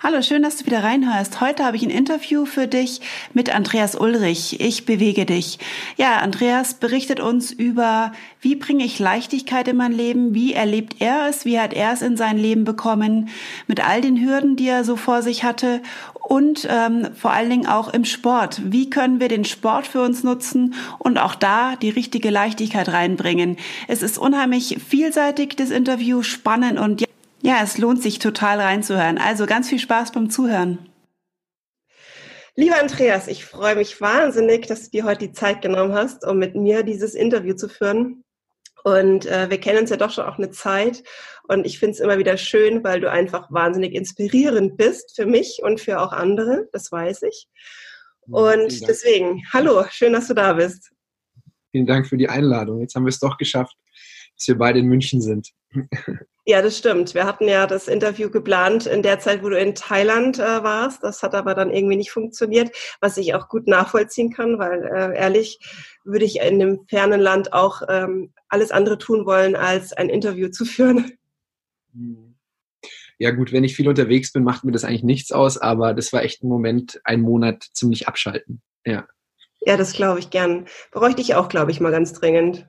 Hallo, schön, dass du wieder reinhörst. Heute habe ich ein Interview für dich mit Andreas Ulrich. Ich bewege dich. Ja, Andreas berichtet uns über, wie bringe ich Leichtigkeit in mein Leben, wie erlebt er es, wie hat er es in sein Leben bekommen, mit all den Hürden, die er so vor sich hatte und ähm, vor allen Dingen auch im Sport. Wie können wir den Sport für uns nutzen und auch da die richtige Leichtigkeit reinbringen? Es ist unheimlich vielseitig, das Interview, spannend und ja, ja, es lohnt sich total reinzuhören. Also ganz viel Spaß beim Zuhören. Lieber Andreas, ich freue mich wahnsinnig, dass du dir heute die Zeit genommen hast, um mit mir dieses Interview zu führen. Und äh, wir kennen uns ja doch schon auch eine Zeit. Und ich finde es immer wieder schön, weil du einfach wahnsinnig inspirierend bist für mich und für auch andere. Das weiß ich. Und deswegen, hallo, schön, dass du da bist. Vielen Dank für die Einladung. Jetzt haben wir es doch geschafft, dass wir beide in München sind. Ja, das stimmt. Wir hatten ja das Interview geplant in der Zeit, wo du in Thailand äh, warst. Das hat aber dann irgendwie nicht funktioniert, was ich auch gut nachvollziehen kann, weil äh, ehrlich würde ich in einem fernen Land auch ähm, alles andere tun wollen, als ein Interview zu führen. Ja gut, wenn ich viel unterwegs bin, macht mir das eigentlich nichts aus, aber das war echt ein Moment, ein Monat ziemlich abschalten. Ja. Ja, das glaube ich gern. Bräuchte ich auch, glaube ich, mal ganz dringend.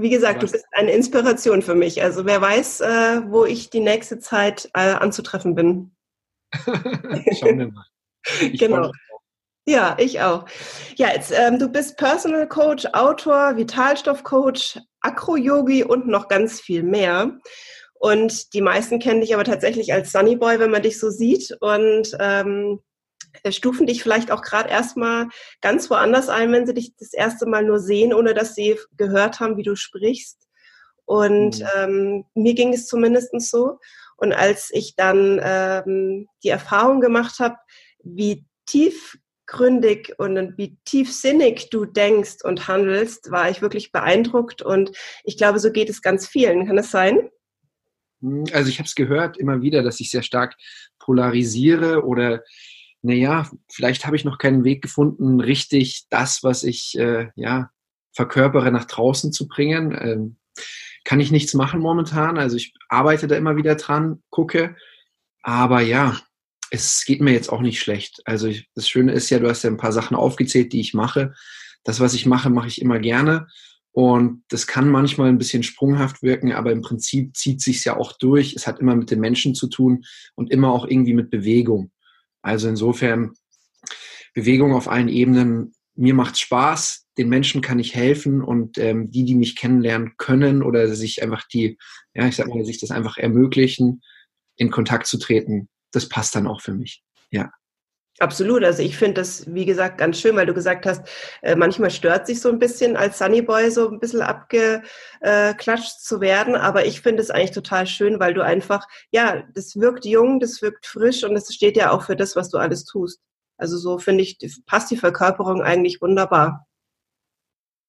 Wie gesagt, du bist eine Inspiration für mich. Also wer weiß, äh, wo ich die nächste Zeit äh, anzutreffen bin. Schauen wir mal. Ich genau. Ja, ich auch. Ja, jetzt, ähm, du bist Personal Coach, Autor, Vitalstoffcoach, Acro-Yogi und noch ganz viel mehr. Und die meisten kennen dich aber tatsächlich als Sunny Boy, wenn man dich so sieht. Und ähm, äh, stufen dich vielleicht auch gerade erstmal ganz woanders ein, wenn sie dich das erste Mal nur sehen, ohne dass sie gehört haben, wie du sprichst. Und mhm. ähm, mir ging es zumindest so. Und als ich dann ähm, die Erfahrung gemacht habe, wie tiefgründig und wie tiefsinnig du denkst und handelst, war ich wirklich beeindruckt. Und ich glaube, so geht es ganz vielen. Kann das sein? Hm, also ich habe es gehört immer wieder, dass ich sehr stark polarisiere oder naja, vielleicht habe ich noch keinen Weg gefunden, richtig das, was ich äh, ja verkörpere, nach draußen zu bringen. Ähm, kann ich nichts machen momentan. Also ich arbeite da immer wieder dran, gucke. Aber ja, es geht mir jetzt auch nicht schlecht. Also ich, das Schöne ist ja, du hast ja ein paar Sachen aufgezählt, die ich mache. Das, was ich mache, mache ich immer gerne. Und das kann manchmal ein bisschen sprunghaft wirken, aber im Prinzip zieht sich ja auch durch. Es hat immer mit den Menschen zu tun und immer auch irgendwie mit Bewegung. Also insofern Bewegung auf allen Ebenen. Mir macht Spaß, den Menschen kann ich helfen und ähm, die, die mich kennenlernen können oder sich einfach die, ja, ich sag mal, sich das einfach ermöglichen, in Kontakt zu treten, das passt dann auch für mich. Ja. Absolut. Also ich finde das, wie gesagt, ganz schön, weil du gesagt hast, äh, manchmal stört sich so ein bisschen als Sunnyboy so ein bisschen abgeklatscht zu werden. Aber ich finde es eigentlich total schön, weil du einfach, ja, das wirkt jung, das wirkt frisch und es steht ja auch für das, was du alles tust. Also so finde ich, passt die Verkörperung eigentlich wunderbar.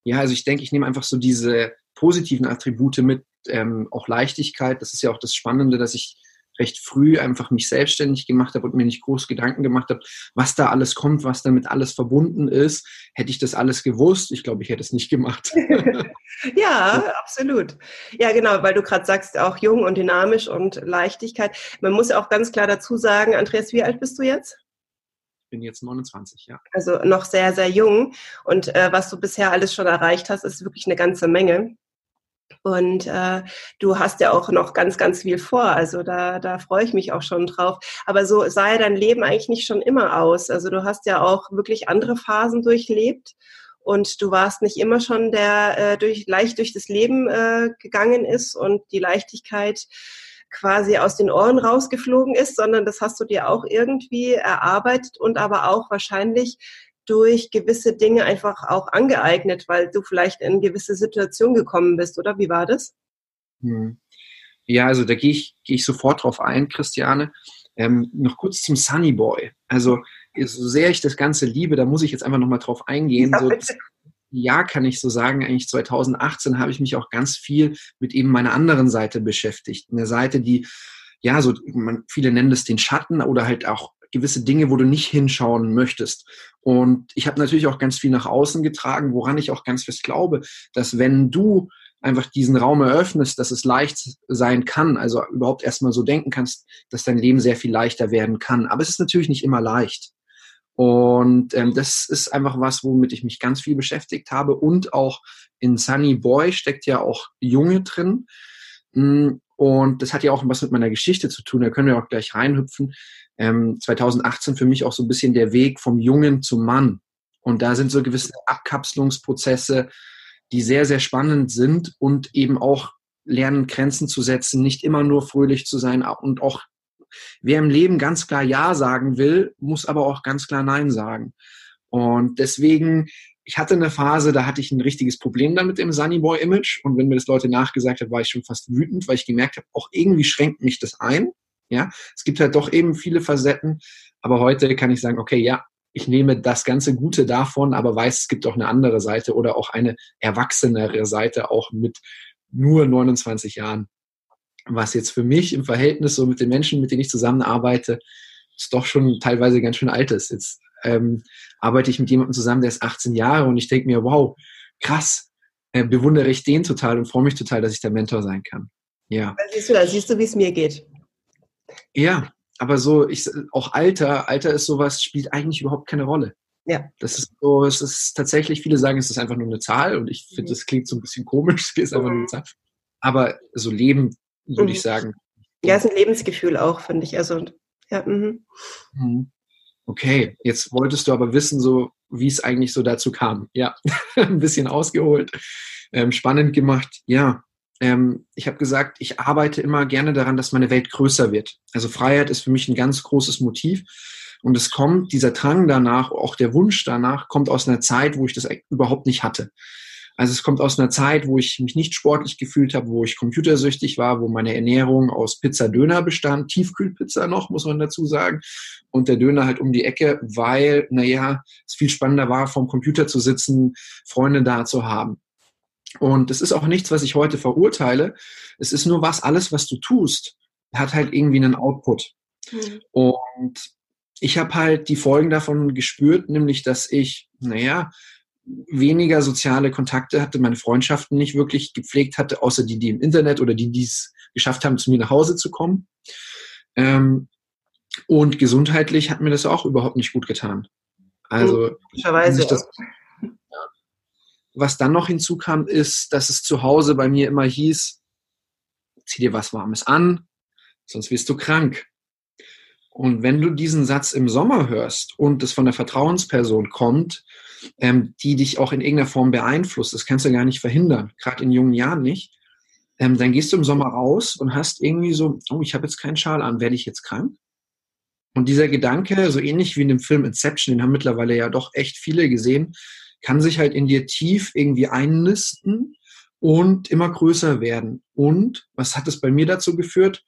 Ja, also ich denke, ich nehme einfach so diese positiven Attribute mit, ähm, auch Leichtigkeit. Das ist ja auch das Spannende, dass ich recht früh einfach mich selbstständig gemacht habe und mir nicht groß Gedanken gemacht habe, was da alles kommt, was damit alles verbunden ist. Hätte ich das alles gewusst, ich glaube, ich hätte es nicht gemacht. ja, absolut. Ja, genau, weil du gerade sagst, auch jung und dynamisch und Leichtigkeit. Man muss ja auch ganz klar dazu sagen, Andreas, wie alt bist du jetzt? Ich bin jetzt 29, ja. Also noch sehr, sehr jung. Und äh, was du bisher alles schon erreicht hast, ist wirklich eine ganze Menge. Und äh, du hast ja auch noch ganz, ganz viel vor. Also da, da freue ich mich auch schon drauf. Aber so sah ja dein Leben eigentlich nicht schon immer aus. Also du hast ja auch wirklich andere Phasen durchlebt. Und du warst nicht immer schon der äh, durch, leicht durch das Leben äh, gegangen ist und die Leichtigkeit quasi aus den Ohren rausgeflogen ist, sondern das hast du dir auch irgendwie erarbeitet und aber auch wahrscheinlich durch gewisse Dinge einfach auch angeeignet, weil du vielleicht in gewisse Situationen gekommen bist, oder wie war das? Hm. Ja, also da gehe ich, gehe ich sofort drauf ein, Christiane. Ähm, noch kurz zum Sunny Boy. Also, so sehr ich das Ganze liebe, da muss ich jetzt einfach nochmal drauf eingehen. So, ja, kann ich so sagen, eigentlich 2018 habe ich mich auch ganz viel mit eben meiner anderen Seite beschäftigt. Eine Seite, die ja, so, man, viele nennen das den Schatten oder halt auch gewisse Dinge, wo du nicht hinschauen möchtest. Und ich habe natürlich auch ganz viel nach außen getragen, woran ich auch ganz fest glaube, dass wenn du einfach diesen Raum eröffnest, dass es leicht sein kann, also überhaupt erstmal so denken kannst, dass dein Leben sehr viel leichter werden kann. Aber es ist natürlich nicht immer leicht. Und ähm, das ist einfach was, womit ich mich ganz viel beschäftigt habe. Und auch in Sunny Boy steckt ja auch Junge drin. Und das hat ja auch was mit meiner Geschichte zu tun. Da können wir auch gleich reinhüpfen. Ähm, 2018 für mich auch so ein bisschen der Weg vom Jungen zum Mann. Und da sind so gewisse Abkapselungsprozesse, die sehr, sehr spannend sind und eben auch lernen, Grenzen zu setzen, nicht immer nur fröhlich zu sein und auch wer im Leben ganz klar Ja sagen will, muss aber auch ganz klar Nein sagen. Und deswegen, ich hatte eine Phase, da hatte ich ein richtiges Problem dann mit dem Sunnyboy-Image. Und wenn mir das Leute nachgesagt haben, war ich schon fast wütend, weil ich gemerkt habe, auch irgendwie schränkt mich das ein. Ja, es gibt halt doch eben viele Facetten. Aber heute kann ich sagen, okay, ja, ich nehme das ganze Gute davon, aber weiß, es gibt auch eine andere Seite oder auch eine erwachsenere Seite, auch mit nur 29 Jahren. Was jetzt für mich im Verhältnis so mit den Menschen, mit denen ich zusammenarbeite, ist doch schon teilweise ganz schön alt ist. Jetzt ähm, arbeite ich mit jemandem zusammen, der ist 18 Jahre und ich denke mir, wow, krass, äh, bewundere ich den total und freue mich total, dass ich der Mentor sein kann. Ja. Da siehst du, da siehst du, wie es mir geht. Ja, aber so, ich, auch Alter, Alter ist sowas, spielt eigentlich überhaupt keine Rolle. Ja. Das ist so, es ist tatsächlich, viele sagen, es ist einfach nur eine Zahl und ich finde, mhm. das klingt so ein bisschen komisch, es ist einfach nur eine mhm. Zahl. Aber so Leben, würde mhm. ich sagen. Ja, es ist ein Lebensgefühl auch, finde ich. Also, ja. Mhm. Okay, jetzt wolltest du aber wissen, so wie es eigentlich so dazu kam. Ja, ein bisschen ausgeholt, ähm, spannend gemacht. Ja, ähm, ich habe gesagt, ich arbeite immer gerne daran, dass meine Welt größer wird. Also Freiheit ist für mich ein ganz großes Motiv. Und es kommt, dieser Drang danach, auch der Wunsch danach, kommt aus einer Zeit, wo ich das überhaupt nicht hatte. Also es kommt aus einer Zeit, wo ich mich nicht sportlich gefühlt habe, wo ich computersüchtig war, wo meine Ernährung aus Pizza-Döner bestand, Tiefkühlpizza noch, muss man dazu sagen, und der Döner halt um die Ecke, weil, naja, es viel spannender war, vorm Computer zu sitzen, Freunde da zu haben. Und es ist auch nichts, was ich heute verurteile. Es ist nur was, alles, was du tust, hat halt irgendwie einen Output. Mhm. Und ich habe halt die Folgen davon gespürt, nämlich, dass ich, naja, weniger soziale Kontakte hatte, meine Freundschaften nicht wirklich gepflegt hatte, außer die, die im Internet oder die, die es geschafft haben, zu mir nach Hause zu kommen. Ähm, und gesundheitlich hat mir das auch überhaupt nicht gut getan. Also, das, was dann noch hinzukam, ist, dass es zu Hause bei mir immer hieß, zieh dir was Warmes an, sonst wirst du krank. Und wenn du diesen Satz im Sommer hörst und es von der Vertrauensperson kommt, ähm, die dich auch in irgendeiner Form beeinflusst, das kannst du gar nicht verhindern, gerade in jungen Jahren nicht, ähm, dann gehst du im Sommer raus und hast irgendwie so, oh, ich habe jetzt keinen Schal an, werde ich jetzt krank? Und dieser Gedanke, so ähnlich wie in dem Film Inception, den haben mittlerweile ja doch echt viele gesehen, kann sich halt in dir tief irgendwie einnisten und immer größer werden. Und was hat es bei mir dazu geführt?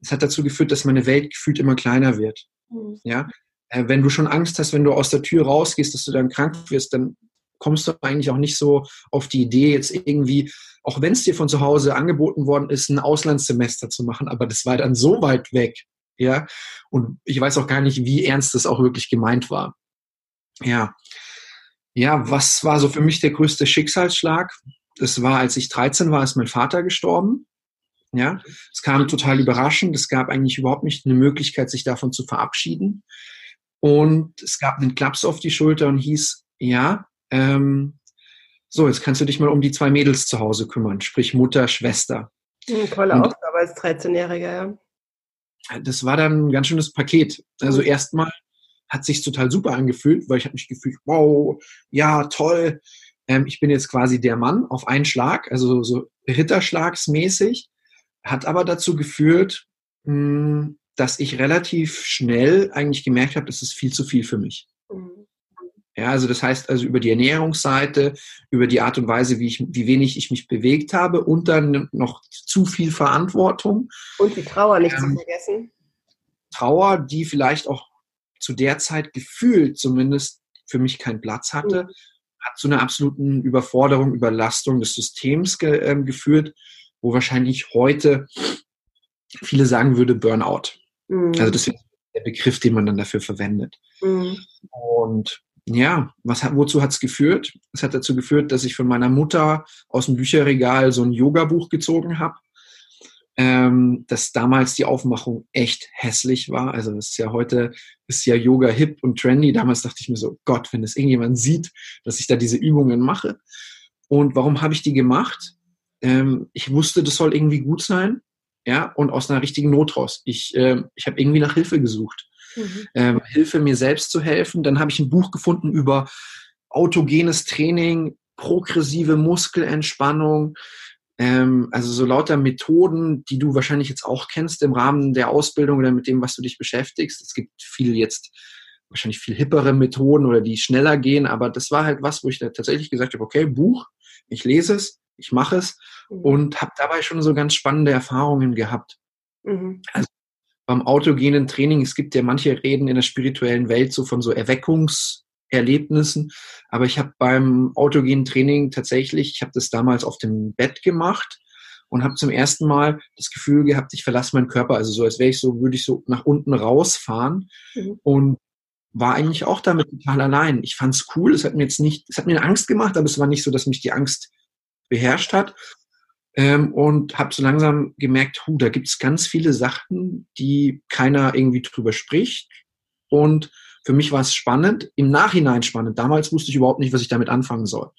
Es hat dazu geführt, dass meine Welt gefühlt immer kleiner wird. Mhm. Ja, äh, wenn du schon Angst hast, wenn du aus der Tür rausgehst, dass du dann krank wirst, dann kommst du eigentlich auch nicht so auf die Idee, jetzt irgendwie, auch wenn es dir von zu Hause angeboten worden ist, ein Auslandssemester zu machen, aber das war dann so weit weg, ja, und ich weiß auch gar nicht, wie ernst das auch wirklich gemeint war. Ja, ja, was war so für mich der größte Schicksalsschlag? Das war, als ich 13 war, ist mein Vater gestorben. Ja, es kam total überraschend. Es gab eigentlich überhaupt nicht eine Möglichkeit, sich davon zu verabschieden. Und es gab einen Klaps auf die Schulter und hieß, ja, ähm, so, jetzt kannst du dich mal um die zwei Mädels zu Hause kümmern, sprich Mutter, Schwester. Eine hm, tolle Aufgabe als 13-Jähriger, ja. Das war dann ein ganz schönes Paket. Also mhm. erstmal hat sich total super angefühlt, weil ich habe mich gefühlt, wow, ja, toll. Ähm, ich bin jetzt quasi der Mann auf einen Schlag, also so Ritterschlagsmäßig, hat aber dazu geführt, mh, hm, dass ich relativ schnell eigentlich gemerkt habe, das ist viel zu viel für mich. Mhm. Ja, also das heißt also über die Ernährungsseite, über die Art und Weise, wie, ich, wie wenig ich mich bewegt habe und dann noch zu viel Verantwortung. Und die Trauer nicht ähm, zu vergessen. Trauer, die vielleicht auch zu der Zeit gefühlt zumindest für mich keinen Platz hatte, mhm. hat zu einer absoluten Überforderung, Überlastung des Systems ge äh, geführt, wo wahrscheinlich heute viele sagen würde Burnout. Mhm. Also das ist der Begriff, den man dann dafür verwendet. Mhm. Und ja, was wozu hat es geführt? Es hat dazu geführt, dass ich von meiner Mutter aus dem Bücherregal so ein Yoga-Buch gezogen habe. Ähm, dass damals die Aufmachung echt hässlich war. Also das ist ja heute, ist ja Yoga hip und trendy. Damals dachte ich mir so, Gott, wenn es irgendjemand sieht, dass ich da diese Übungen mache. Und warum habe ich die gemacht? Ähm, ich wusste, das soll irgendwie gut sein. Ja, und aus einer richtigen Not raus. Ich, äh, ich habe irgendwie nach Hilfe gesucht mhm. ähm, Hilfe, mir selbst zu helfen. Dann habe ich ein Buch gefunden über autogenes Training, progressive Muskelentspannung, ähm, also so lauter Methoden, die du wahrscheinlich jetzt auch kennst im Rahmen der Ausbildung oder mit dem, was du dich beschäftigst. Es gibt viel jetzt wahrscheinlich viel hippere Methoden oder die schneller gehen, aber das war halt was, wo ich da tatsächlich gesagt habe, okay, Buch, ich lese es, ich mache es mhm. und habe dabei schon so ganz spannende Erfahrungen gehabt. Mhm. Also beim autogenen Training, es gibt ja manche Reden in der spirituellen Welt so von so Erweckungserlebnissen, aber ich habe beim autogenen Training tatsächlich, ich habe das damals auf dem Bett gemacht und habe zum ersten Mal das Gefühl gehabt, ich verlasse meinen Körper, also so als wäre ich so, würde ich so nach unten rausfahren mhm. und war eigentlich auch damit total allein. Ich fand es cool, es hat mir jetzt nicht, es hat mir Angst gemacht, aber es war nicht so, dass mich die Angst beherrscht hat ähm, und habe so langsam gemerkt, hu, da gibt es ganz viele Sachen, die keiner irgendwie drüber spricht. Und für mich war es spannend, im Nachhinein spannend. Damals wusste ich überhaupt nicht, was ich damit anfangen soll.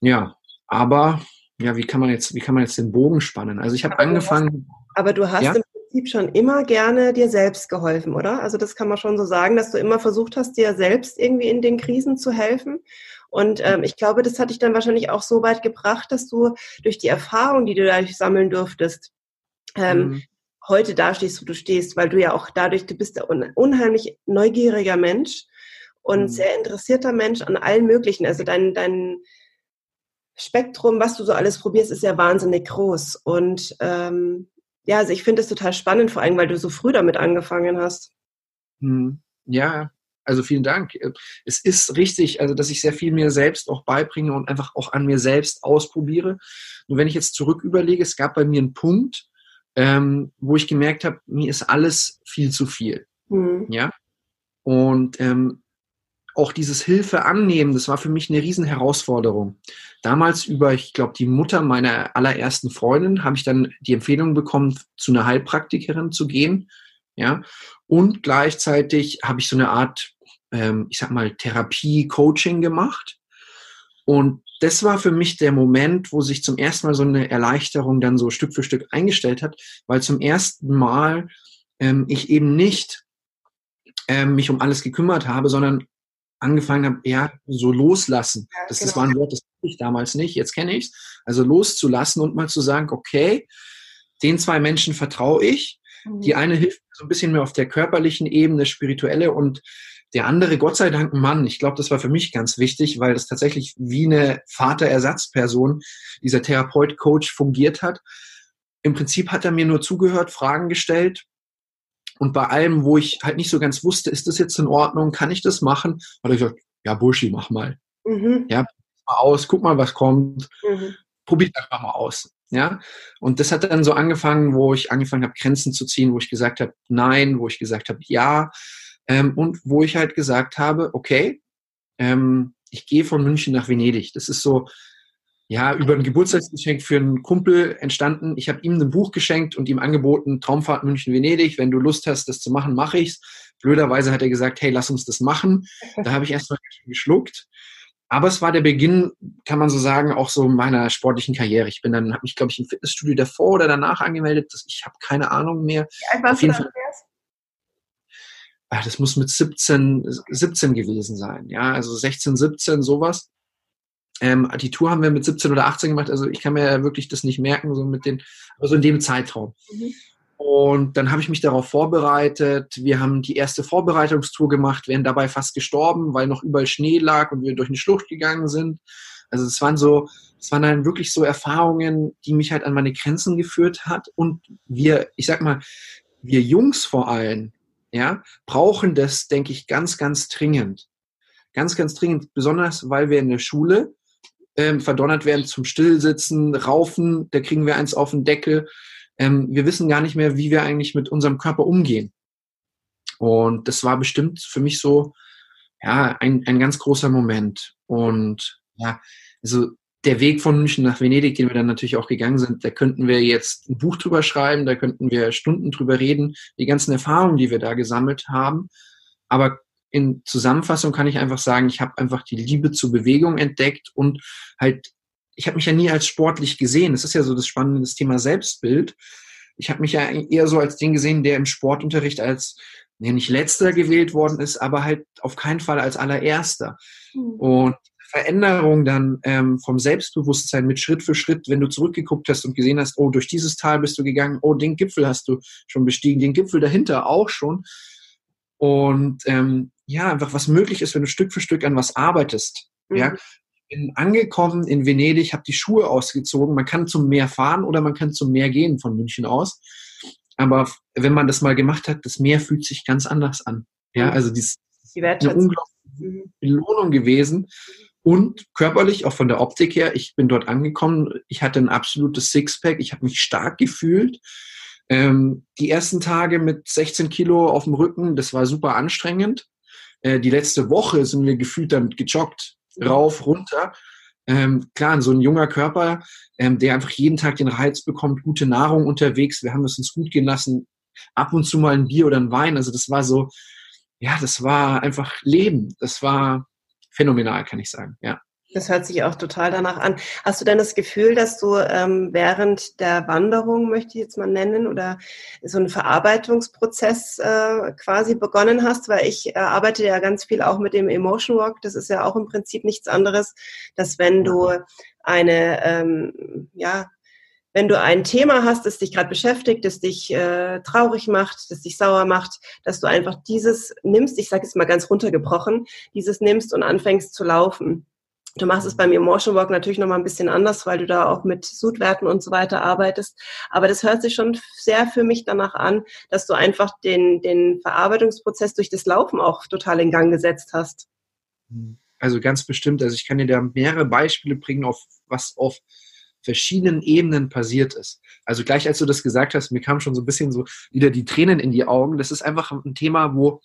Ja, aber ja, wie kann man jetzt, wie kann man jetzt den Bogen spannen? Also ich habe angefangen. Hast, aber du hast ja? im Prinzip schon immer gerne dir selbst geholfen, oder? Also das kann man schon so sagen, dass du immer versucht hast, dir selbst irgendwie in den Krisen zu helfen. Und ähm, ich glaube, das hat dich dann wahrscheinlich auch so weit gebracht, dass du durch die Erfahrung, die du dadurch sammeln durftest, ähm, mhm. heute da stehst, wo du stehst, weil du ja auch dadurch, du bist ein unheimlich neugieriger Mensch und mhm. sehr interessierter Mensch an allen möglichen. Also dein, dein Spektrum, was du so alles probierst, ist ja wahnsinnig groß. Und ähm, ja, also ich finde es total spannend, vor allem, weil du so früh damit angefangen hast. Mhm. Ja, also vielen Dank. Es ist richtig, also dass ich sehr viel mir selbst auch beibringe und einfach auch an mir selbst ausprobiere. Und wenn ich jetzt zurück überlege, es gab bei mir einen Punkt, ähm, wo ich gemerkt habe, mir ist alles viel zu viel. Mhm. Ja. Und ähm, auch dieses Hilfe annehmen, das war für mich eine riesen Herausforderung. Damals über, ich glaube, die Mutter meiner allerersten Freundin habe ich dann die Empfehlung bekommen, zu einer Heilpraktikerin zu gehen. Ja, und gleichzeitig habe ich so eine Art, ähm, ich sag mal, Therapie, Coaching gemacht. Und das war für mich der Moment, wo sich zum ersten Mal so eine Erleichterung dann so Stück für Stück eingestellt hat, weil zum ersten Mal ähm, ich eben nicht ähm, mich um alles gekümmert habe, sondern angefangen habe, ja, so loslassen. Ja, das, genau. das war ein Wort, das ich damals nicht, jetzt kenne ich es. Also loszulassen und mal zu sagen, okay, den zwei Menschen vertraue ich die mhm. eine hilft so ein bisschen mehr auf der körperlichen Ebene, spirituelle und der andere, Gott sei Dank, Mann. Ich glaube, das war für mich ganz wichtig, weil das tatsächlich wie eine Vaterersatzperson, dieser Therapeut, Coach fungiert hat. Im Prinzip hat er mir nur zugehört, Fragen gestellt. Und bei allem, wo ich halt nicht so ganz wusste, ist das jetzt in Ordnung, kann ich das machen, hat er gesagt, ja, Burschi, mach mal. Mhm. Ja, mal aus, guck mal, was kommt. Mhm. Probier einfach mal aus. Ja, und das hat dann so angefangen, wo ich angefangen habe, Grenzen zu ziehen, wo ich gesagt habe, nein, wo ich gesagt habe, ja, ähm, und wo ich halt gesagt habe, okay, ähm, ich gehe von München nach Venedig. Das ist so, ja, über ein Geburtstagsgeschenk für einen Kumpel entstanden. Ich habe ihm ein Buch geschenkt und ihm angeboten, Traumfahrt München-Venedig. Wenn du Lust hast, das zu machen, mache ich's. Blöderweise hat er gesagt, hey, lass uns das machen. Da habe ich erstmal geschluckt. Aber es war der Beginn, kann man so sagen, auch so meiner sportlichen Karriere. Ich bin dann, habe mich, glaube ich, im Fitnessstudio davor oder danach angemeldet. Ich habe keine Ahnung mehr. Wie alt warst Auf jeden du Fall, Ach, das muss mit 17, 17 gewesen sein. Ja, also 16, 17, sowas. Ähm, die Tour haben wir mit 17 oder 18 gemacht. Also ich kann mir ja wirklich das nicht merken, so mit den, aber so in dem Zeitraum. Mhm. Und dann habe ich mich darauf vorbereitet. Wir haben die erste Vorbereitungstour gemacht, wären dabei fast gestorben, weil noch überall Schnee lag und wir durch eine Schlucht gegangen sind. Also es waren so, es waren dann wirklich so Erfahrungen, die mich halt an meine Grenzen geführt hat. Und wir, ich sag mal, wir Jungs vor allem, ja, brauchen das, denke ich, ganz, ganz dringend. Ganz, ganz dringend, besonders weil wir in der Schule ähm, verdonnert werden zum Stillsitzen, Raufen, da kriegen wir eins auf den Deckel ähm, wir wissen gar nicht mehr, wie wir eigentlich mit unserem Körper umgehen. Und das war bestimmt für mich so, ja, ein, ein ganz großer Moment. Und ja, also der Weg von München nach Venedig, den wir dann natürlich auch gegangen sind, da könnten wir jetzt ein Buch drüber schreiben, da könnten wir Stunden drüber reden, die ganzen Erfahrungen, die wir da gesammelt haben. Aber in Zusammenfassung kann ich einfach sagen, ich habe einfach die Liebe zur Bewegung entdeckt und halt, ich habe mich ja nie als sportlich gesehen. Das ist ja so das spannende das Thema Selbstbild. Ich habe mich ja eher so als den gesehen, der im Sportunterricht als nee, nicht letzter gewählt worden ist, aber halt auf keinen Fall als allererster. Mhm. Und Veränderung dann ähm, vom Selbstbewusstsein mit Schritt für Schritt, wenn du zurückgeguckt hast und gesehen hast, oh, durch dieses Tal bist du gegangen, oh, den Gipfel hast du schon bestiegen, den Gipfel dahinter auch schon. Und ähm, ja, einfach was möglich ist, wenn du Stück für Stück an was arbeitest. Mhm. Ja, ich bin angekommen in Venedig, habe die Schuhe ausgezogen. Man kann zum Meer fahren oder man kann zum Meer gehen von München aus. Aber wenn man das mal gemacht hat, das Meer fühlt sich ganz anders an. Ja, mhm. also dies die ist eine unglaubliche Belohnung gewesen. Und körperlich, auch von der Optik her, ich bin dort angekommen, ich hatte ein absolutes Sixpack, ich habe mich stark gefühlt. Ähm, die ersten Tage mit 16 Kilo auf dem Rücken, das war super anstrengend. Äh, die letzte Woche sind wir gefühlt damit gejoggt, rauf, runter. Ähm, klar, so ein junger Körper, ähm, der einfach jeden Tag den Reiz bekommt, gute Nahrung unterwegs. Wir haben es uns gut gehen lassen, ab und zu mal ein Bier oder ein Wein. Also das war so, ja, das war einfach Leben. Das war phänomenal, kann ich sagen, ja. Das hört sich auch total danach an. Hast du denn das Gefühl, dass du ähm, während der Wanderung, möchte ich jetzt mal nennen, oder so einen Verarbeitungsprozess äh, quasi begonnen hast? Weil ich äh, arbeite ja ganz viel auch mit dem Emotion Walk. Das ist ja auch im Prinzip nichts anderes, dass wenn du eine, ähm, ja, wenn du ein Thema hast, das dich gerade beschäftigt, das dich äh, traurig macht, das dich sauer macht, dass du einfach dieses nimmst, ich sage jetzt mal ganz runtergebrochen, dieses nimmst und anfängst zu laufen. Du machst es beim Emotion Walk natürlich nochmal ein bisschen anders, weil du da auch mit Sudwerten und so weiter arbeitest. Aber das hört sich schon sehr für mich danach an, dass du einfach den, den Verarbeitungsprozess durch das Laufen auch total in Gang gesetzt hast. Also ganz bestimmt. Also ich kann dir da mehrere Beispiele bringen, auf was auf verschiedenen Ebenen passiert ist. Also gleich als du das gesagt hast, mir kam schon so ein bisschen so wieder die Tränen in die Augen. Das ist einfach ein Thema, wo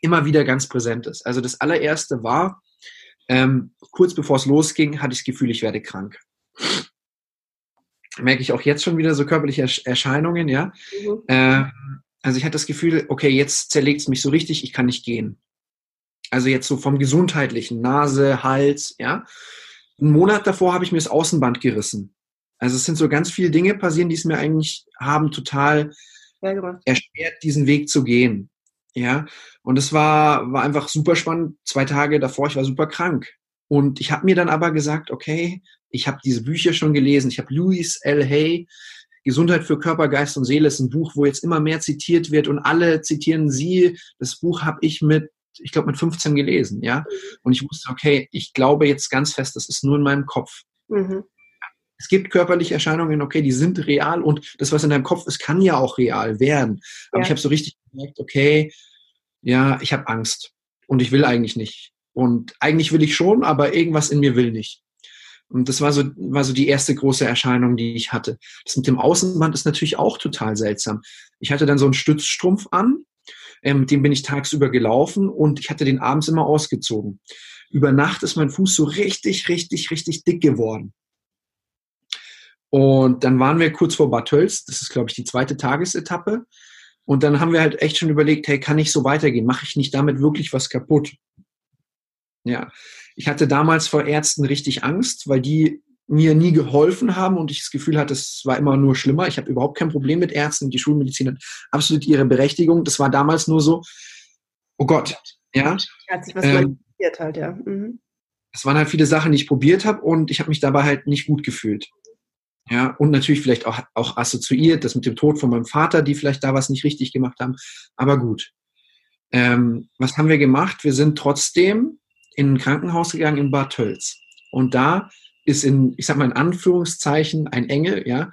immer wieder ganz präsent ist. Also das allererste war, ähm, kurz bevor es losging, hatte ich das Gefühl, ich werde krank. Merke ich auch jetzt schon wieder so körperliche Erscheinungen, ja. Mhm. Ähm, also ich hatte das Gefühl, okay, jetzt zerlegt es mich so richtig, ich kann nicht gehen. Also jetzt so vom gesundheitlichen, Nase, Hals, ja. Einen Monat davor habe ich mir das Außenband gerissen. Also es sind so ganz viele Dinge passieren, die es mir eigentlich haben total ja, erschwert, diesen Weg zu gehen. Ja, und es war, war einfach super spannend. Zwei Tage davor, ich war super krank. Und ich habe mir dann aber gesagt, okay, ich habe diese Bücher schon gelesen. Ich habe Louis L. Hay, Gesundheit für Körper, Geist und Seele, ist ein Buch, wo jetzt immer mehr zitiert wird und alle zitieren sie. Das Buch habe ich mit ich glaube, mit 15 gelesen, ja. Und ich wusste, okay, ich glaube jetzt ganz fest, das ist nur in meinem Kopf. Mhm. Es gibt körperliche Erscheinungen, okay, die sind real und das, was in deinem Kopf ist, kann ja auch real werden. Aber ja. ich habe so richtig gemerkt, okay, ja, ich habe Angst und ich will eigentlich nicht. Und eigentlich will ich schon, aber irgendwas in mir will nicht. Und das war so, war so die erste große Erscheinung, die ich hatte. Das mit dem Außenband ist natürlich auch total seltsam. Ich hatte dann so einen Stützstrumpf an ähm, dem bin ich tagsüber gelaufen und ich hatte den abends immer ausgezogen. Über Nacht ist mein Fuß so richtig, richtig, richtig dick geworden. Und dann waren wir kurz vor Bad Tölz, das ist, glaube ich, die zweite Tagesetappe. Und dann haben wir halt echt schon überlegt, hey, kann ich so weitergehen? Mache ich nicht damit wirklich was kaputt? Ja, ich hatte damals vor Ärzten richtig Angst, weil die mir nie geholfen haben und ich das Gefühl hatte, es war immer nur schlimmer. Ich habe überhaupt kein Problem mit Ärzten. Die Schulmedizin hat absolut ihre Berechtigung. Das war damals nur so, oh Gott, ja. Hat sich was ähm, halt, ja. Mhm. Es waren halt viele Sachen, die ich probiert habe und ich habe mich dabei halt nicht gut gefühlt. Ja, und natürlich vielleicht auch, auch assoziiert, das mit dem Tod von meinem Vater, die vielleicht da was nicht richtig gemacht haben. Aber gut. Ähm, was haben wir gemacht? Wir sind trotzdem in ein Krankenhaus gegangen in Bad Tölz. Und da ist in, ich sag mal in Anführungszeichen, ein Engel, ja,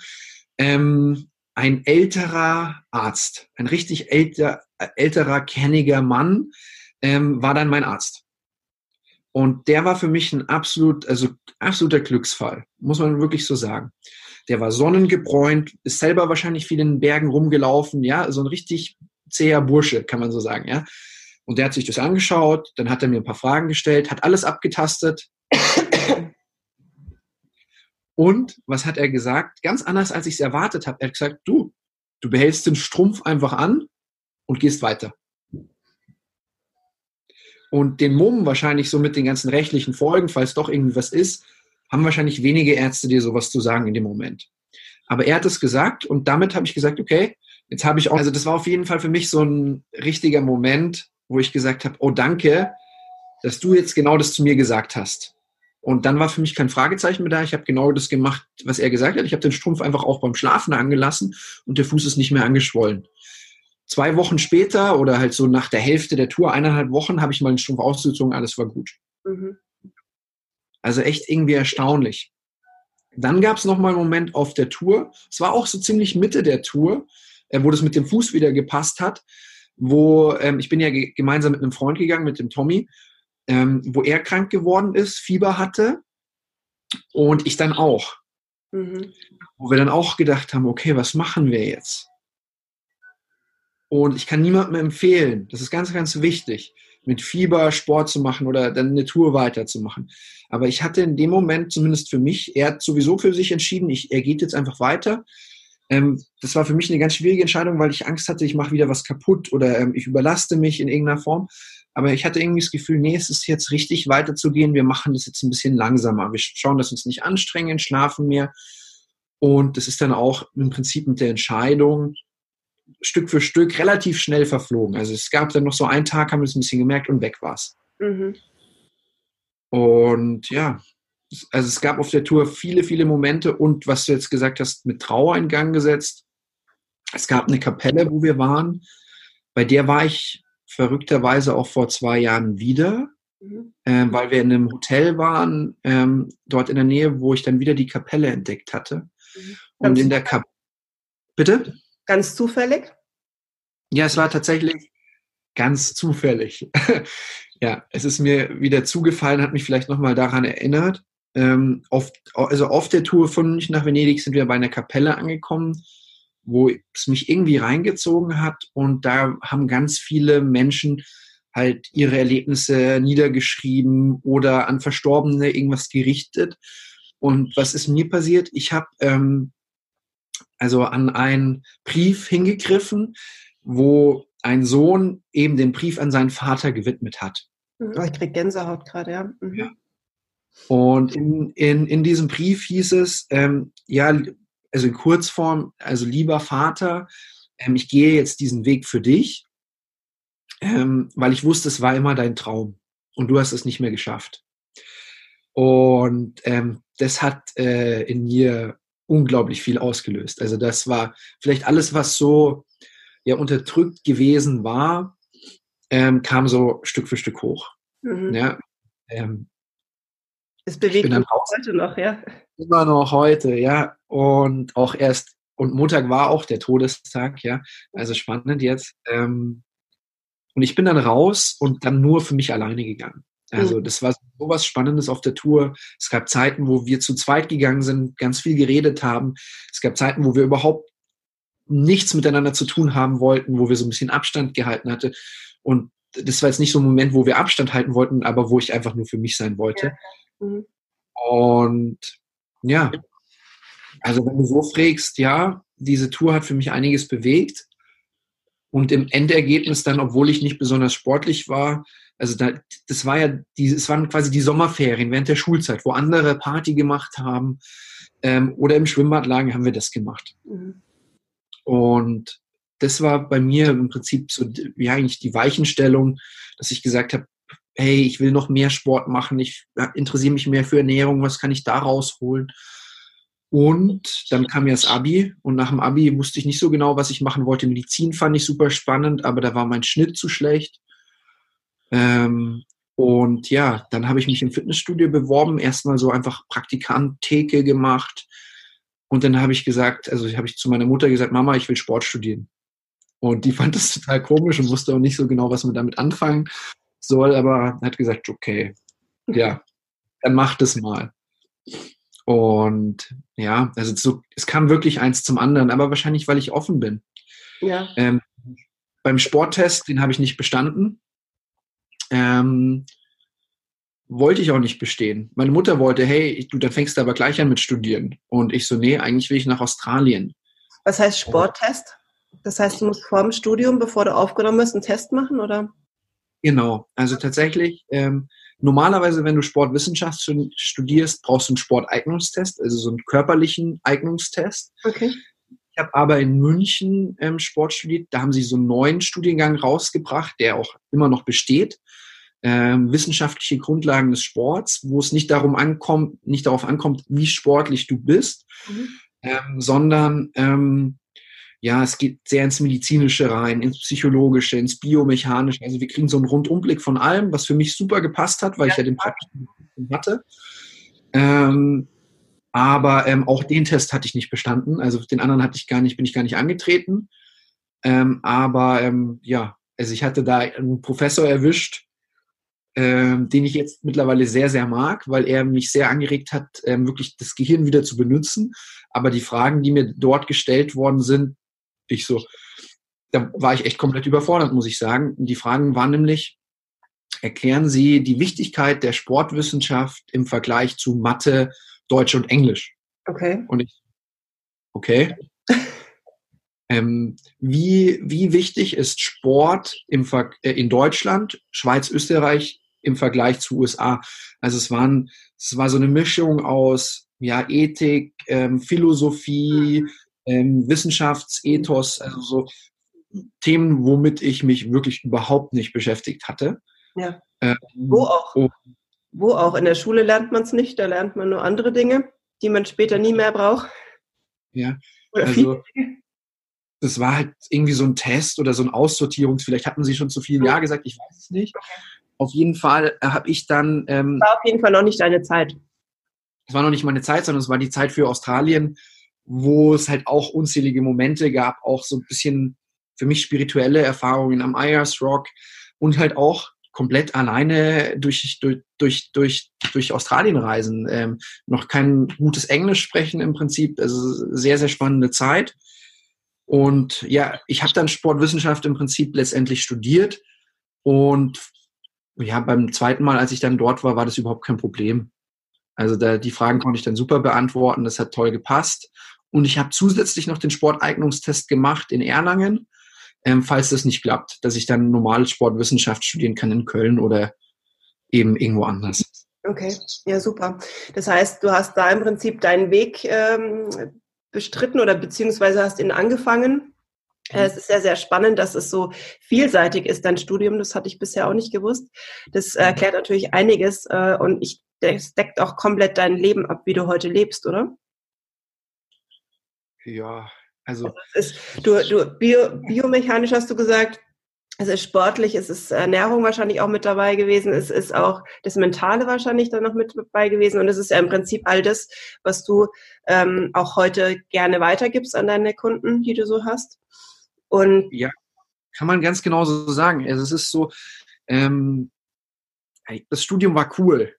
ähm, ein älterer Arzt, ein richtig älter, älterer, kenniger Mann, ähm, war dann mein Arzt. Und der war für mich ein absolut, also absoluter Glücksfall, muss man wirklich so sagen. der war sonnengebräunt, ist selber wahrscheinlich viel in den Bergen rumgelaufen, ja, so ein richtig zäher Bursche, kann man so sagen, ja. Und der hat sich das angeschaut, dann hat er mir ein paar Fragen gestellt, hat alles abgetastet. Und was hat er gesagt? Ganz anders, als ich es erwartet habe. Er hat gesagt, du, du behältst den Strumpf einfach an und gehst weiter. Und den Mumm wahrscheinlich so mit den ganzen rechtlichen Folgen, falls doch irgendwie was ist, haben wahrscheinlich wenige Ärzte dir sowas zu sagen in dem Moment. Aber er hat es gesagt und damit habe ich gesagt, okay, jetzt habe ich auch, also das war auf jeden Fall für mich so ein richtiger Moment, wo ich gesagt habe, oh danke, dass du jetzt genau das zu mir gesagt hast. Und dann war für mich kein Fragezeichen mehr da. Ich habe genau das gemacht, was er gesagt hat. Ich habe den Strumpf einfach auch beim Schlafen angelassen und der Fuß ist nicht mehr angeschwollen zwei Wochen später oder halt so nach der Hälfte der Tour, eineinhalb Wochen, habe ich mal den Strumpf ausgezogen, alles war gut. Mhm. Also echt irgendwie erstaunlich. Dann gab es nochmal einen Moment auf der Tour, es war auch so ziemlich Mitte der Tour, äh, wo das mit dem Fuß wieder gepasst hat, wo ähm, ich bin ja ge gemeinsam mit einem Freund gegangen, mit dem Tommy, ähm, wo er krank geworden ist, Fieber hatte und ich dann auch. Mhm. Wo wir dann auch gedacht haben, okay, was machen wir jetzt? Und ich kann niemandem empfehlen, das ist ganz, ganz wichtig, mit Fieber Sport zu machen oder dann eine Tour weiterzumachen. Aber ich hatte in dem Moment, zumindest für mich, er hat sowieso für sich entschieden, ich, er geht jetzt einfach weiter. Ähm, das war für mich eine ganz schwierige Entscheidung, weil ich Angst hatte, ich mache wieder was kaputt oder ähm, ich überlaste mich in irgendeiner Form. Aber ich hatte irgendwie das Gefühl, nee, es ist jetzt richtig weiterzugehen. Wir machen das jetzt ein bisschen langsamer. Wir schauen, dass wir uns nicht anstrengen, schlafen mehr. Und das ist dann auch im Prinzip mit der Entscheidung, Stück für Stück relativ schnell verflogen. Also es gab dann noch so einen Tag, haben wir es ein bisschen gemerkt und weg war es. Mhm. Und ja, also es gab auf der Tour viele, viele Momente und was du jetzt gesagt hast, mit Trauer in Gang gesetzt. Es gab eine Kapelle, wo wir waren. Bei der war ich verrückterweise auch vor zwei Jahren wieder, mhm. äh, weil wir in einem Hotel waren, ähm, dort in der Nähe, wo ich dann wieder die Kapelle entdeckt hatte. Mhm. Und in der Kapelle. Bitte? Ganz zufällig? Ja, es war tatsächlich ganz zufällig. ja, es ist mir wieder zugefallen, hat mich vielleicht nochmal daran erinnert. Ähm, auf, also auf der Tour von München nach Venedig sind wir bei einer Kapelle angekommen, wo es mich irgendwie reingezogen hat und da haben ganz viele Menschen halt ihre Erlebnisse niedergeschrieben oder an Verstorbene irgendwas gerichtet. Und was ist mir passiert? Ich habe ähm, also an einen Brief hingegriffen, wo ein Sohn eben den Brief an seinen Vater gewidmet hat. Mhm. Oh, ich kriege Gänsehaut gerade, ja. Mhm. ja. Und in, in, in diesem Brief hieß es, ähm, ja, also in Kurzform, also lieber Vater, ähm, ich gehe jetzt diesen Weg für dich, ähm, weil ich wusste, es war immer dein Traum und du hast es nicht mehr geschafft. Und ähm, das hat äh, in mir unglaublich viel ausgelöst. Also das war vielleicht alles, was so ja unterdrückt gewesen war, ähm, kam so Stück für Stück hoch. Mhm. Ja, ähm, es bewegt mich heute noch, ja. Immer noch heute, ja. Und auch erst, und Montag war auch der Todestag, ja. Also spannend jetzt. Ähm, und ich bin dann raus und dann nur für mich alleine gegangen. Also mhm. das war so was Spannendes auf der Tour. Es gab Zeiten, wo wir zu zweit gegangen sind, ganz viel geredet haben. Es gab Zeiten, wo wir überhaupt nichts miteinander zu tun haben wollten, wo wir so ein bisschen Abstand gehalten hatte. Und das war jetzt nicht so ein Moment, wo wir Abstand halten wollten, aber wo ich einfach nur für mich sein wollte. Ja. Mhm. Und ja, also wenn du so fragst, ja, diese Tour hat für mich einiges bewegt. Und im Endergebnis dann, obwohl ich nicht besonders sportlich war, also da, das war ja, die, es waren quasi die Sommerferien während der Schulzeit, wo andere Party gemacht haben ähm, oder im Schwimmbad lagen, haben wir das gemacht. Mhm. Und das war bei mir im Prinzip so, ja, eigentlich die Weichenstellung, dass ich gesagt habe, hey, ich will noch mehr Sport machen, ich interessiere mich mehr für Ernährung, was kann ich da rausholen? Und dann kam ja das Abi und nach dem Abi wusste ich nicht so genau, was ich machen wollte. Medizin fand ich super spannend, aber da war mein Schnitt zu schlecht. Ähm, und ja, dann habe ich mich im Fitnessstudio beworben, erstmal so einfach Praktikant-Theke gemacht. Und dann habe ich gesagt, also habe ich zu meiner Mutter gesagt, Mama, ich will Sport studieren. Und die fand das total komisch und wusste auch nicht so genau, was man damit anfangen soll, aber hat gesagt, okay, ja, dann mach das mal. Und ja, also so, es kam wirklich eins zum anderen, aber wahrscheinlich, weil ich offen bin. Ja. Ähm, beim Sporttest, den habe ich nicht bestanden. Ähm, wollte ich auch nicht bestehen. Meine Mutter wollte, hey, du, dann fängst du aber gleich an mit Studieren. Und ich so, nee, eigentlich will ich nach Australien. Was heißt Sporttest? Das heißt, du musst vor dem Studium, bevor du aufgenommen bist, einen Test machen, oder? Genau. Also tatsächlich, ähm, normalerweise, wenn du Sportwissenschaft studierst, brauchst du einen Sporteignungstest, also so einen körperlichen Eignungstest. Okay. Ich habe aber in München ähm, Sport studiert. Da haben sie so einen neuen Studiengang rausgebracht, der auch immer noch besteht. Ähm, wissenschaftliche Grundlagen des Sports, wo es nicht darum ankommt, nicht darauf ankommt, wie sportlich du bist, mhm. ähm, sondern ähm, ja, es geht sehr ins Medizinische rein, ins Psychologische, ins Biomechanische. Also wir kriegen so einen Rundumblick von allem, was für mich super gepasst hat, weil ja. ich ja den praktischen hatte. Ähm, aber ähm, auch den Test hatte ich nicht bestanden. Also den anderen hatte ich gar nicht, bin ich gar nicht angetreten. Ähm, aber ähm, ja, also ich hatte da einen Professor erwischt, ähm, den ich jetzt mittlerweile sehr, sehr mag, weil er mich sehr angeregt hat, ähm, wirklich das Gehirn wieder zu benutzen. Aber die Fragen, die mir dort gestellt worden sind, ich so, da war ich echt komplett überfordert, muss ich sagen. Die Fragen waren nämlich, erklären Sie die Wichtigkeit der Sportwissenschaft im Vergleich zu Mathe, Deutsch und Englisch. Okay. Und ich, okay. ähm, wie, wie wichtig ist Sport im Ver äh, in Deutschland, Schweiz, Österreich im Vergleich zu USA? Also es waren, es war so eine Mischung aus ja, Ethik, ähm, Philosophie, ähm, Wissenschaftsethos, also so Themen, womit ich mich wirklich überhaupt nicht beschäftigt hatte. Ja. Ähm, Wo auch? Wo auch. In der Schule lernt man es nicht, da lernt man nur andere Dinge, die man später nie mehr braucht. Ja, oder also das war halt irgendwie so ein Test oder so ein Aussortierungs, vielleicht hatten sie schon zu viel Ja gesagt, ich weiß es nicht. Auf jeden Fall äh, habe ich dann... Ähm, war auf jeden Fall noch nicht deine Zeit. Es war noch nicht meine Zeit, sondern es war die Zeit für Australien, wo es halt auch unzählige Momente gab, auch so ein bisschen für mich spirituelle Erfahrungen am Ayers Rock und halt auch komplett alleine durch, durch, durch, durch, durch Australien reisen. Ähm, noch kein gutes Englisch sprechen im Prinzip. Also sehr, sehr spannende Zeit. Und ja, ich habe dann Sportwissenschaft im Prinzip letztendlich studiert. Und ja, beim zweiten Mal, als ich dann dort war, war das überhaupt kein Problem. Also da, die Fragen konnte ich dann super beantworten. Das hat toll gepasst. Und ich habe zusätzlich noch den Sporteignungstest gemacht in Erlangen ähm, falls das nicht klappt, dass ich dann normale Sportwissenschaft studieren kann in Köln oder eben irgendwo anders. Okay, ja super. Das heißt, du hast da im Prinzip deinen Weg ähm, bestritten oder beziehungsweise hast ihn angefangen. Es ist sehr, sehr spannend, dass es so vielseitig ist, dein Studium. Das hatte ich bisher auch nicht gewusst. Das erklärt natürlich einiges äh, und ich, das deckt auch komplett dein Leben ab, wie du heute lebst, oder? Ja, also, also ist, du, du bio, biomechanisch hast du gesagt, es ist sportlich, es ist Ernährung wahrscheinlich auch mit dabei gewesen, es ist auch das Mentale wahrscheinlich dann noch mit dabei gewesen und es ist ja im Prinzip all das, was du ähm, auch heute gerne weitergibst an deine Kunden, die du so hast. Und ja, kann man ganz genau so sagen. Also es ist so, ähm, das Studium war cool.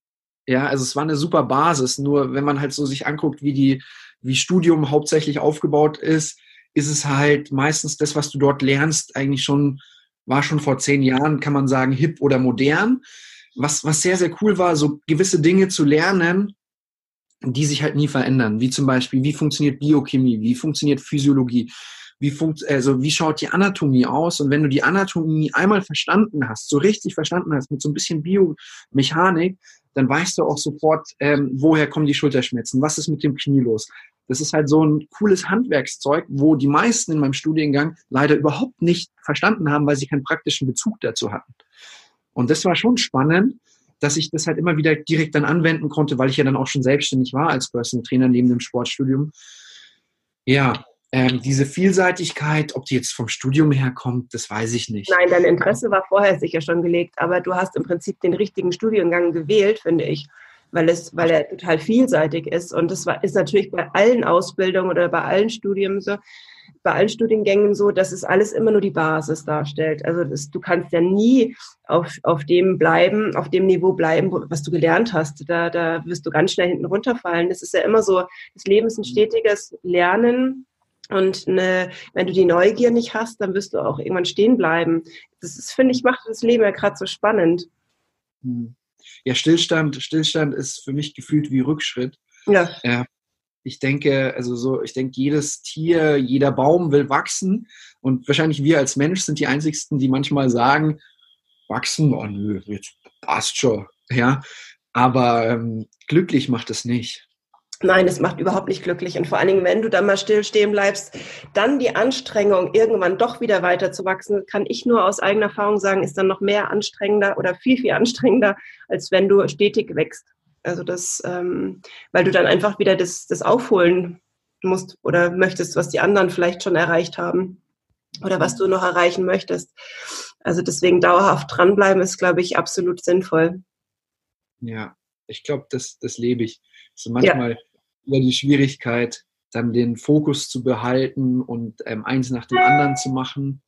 Ja, also es war eine super Basis. Nur wenn man halt so sich anguckt, wie die wie Studium hauptsächlich aufgebaut ist, ist es halt meistens das, was du dort lernst, eigentlich schon, war schon vor zehn Jahren, kann man sagen, hip oder modern. Was, was sehr, sehr cool war, so gewisse Dinge zu lernen, die sich halt nie verändern. Wie zum Beispiel, wie funktioniert Biochemie, wie funktioniert Physiologie, wie, funkt, also wie schaut die Anatomie aus? Und wenn du die Anatomie einmal verstanden hast, so richtig verstanden hast, mit so ein bisschen Biomechanik, dann weißt du auch sofort, ähm, woher kommen die Schulterschmerzen, was ist mit dem Knie los. Das ist halt so ein cooles Handwerkszeug, wo die meisten in meinem Studiengang leider überhaupt nicht verstanden haben, weil sie keinen praktischen Bezug dazu hatten. Und das war schon spannend, dass ich das halt immer wieder direkt dann anwenden konnte, weil ich ja dann auch schon selbstständig war als Personal Trainer neben dem Sportstudium. Ja, ähm, diese Vielseitigkeit, ob die jetzt vom Studium herkommt, das weiß ich nicht. Nein, dein Interesse war vorher sicher schon gelegt, aber du hast im Prinzip den richtigen Studiengang gewählt, finde ich, weil, es, weil er total vielseitig ist. Und das war, ist natürlich bei allen Ausbildungen oder bei allen Studien so. bei allen Studiengängen so, dass es alles immer nur die Basis darstellt. Also das, du kannst ja nie auf, auf dem bleiben, auf dem Niveau bleiben, wo, was du gelernt hast. Da, da wirst du ganz schnell hinten runterfallen. Das ist ja immer so, das Leben ist ein stetiges Lernen. Und eine, wenn du die Neugier nicht hast, dann wirst du auch irgendwann stehen bleiben. Das ist, finde ich, macht das Leben ja gerade so spannend. Hm. Ja, Stillstand, Stillstand ist für mich gefühlt wie Rückschritt. Ja. ja ich denke, also so, ich denke, jedes Tier, jeder Baum will wachsen und wahrscheinlich wir als Mensch sind die einzigsten, die manchmal sagen, wachsen, oh nö, jetzt passt schon, ja. Aber ähm, glücklich macht es nicht. Nein, es macht überhaupt nicht glücklich. Und vor allen Dingen, wenn du dann mal still stehen bleibst, dann die Anstrengung, irgendwann doch wieder weiter zu wachsen, kann ich nur aus eigener Erfahrung sagen, ist dann noch mehr anstrengender oder viel, viel anstrengender, als wenn du stetig wächst. Also das, ähm, weil du dann einfach wieder das, das aufholen musst oder möchtest, was die anderen vielleicht schon erreicht haben oder was du noch erreichen möchtest. Also deswegen dauerhaft dranbleiben ist, glaube ich, absolut sinnvoll. Ja, ich glaube, das, das lebe ich. Also manchmal ja. Über die Schwierigkeit, dann den Fokus zu behalten und ähm, eins nach dem anderen zu machen.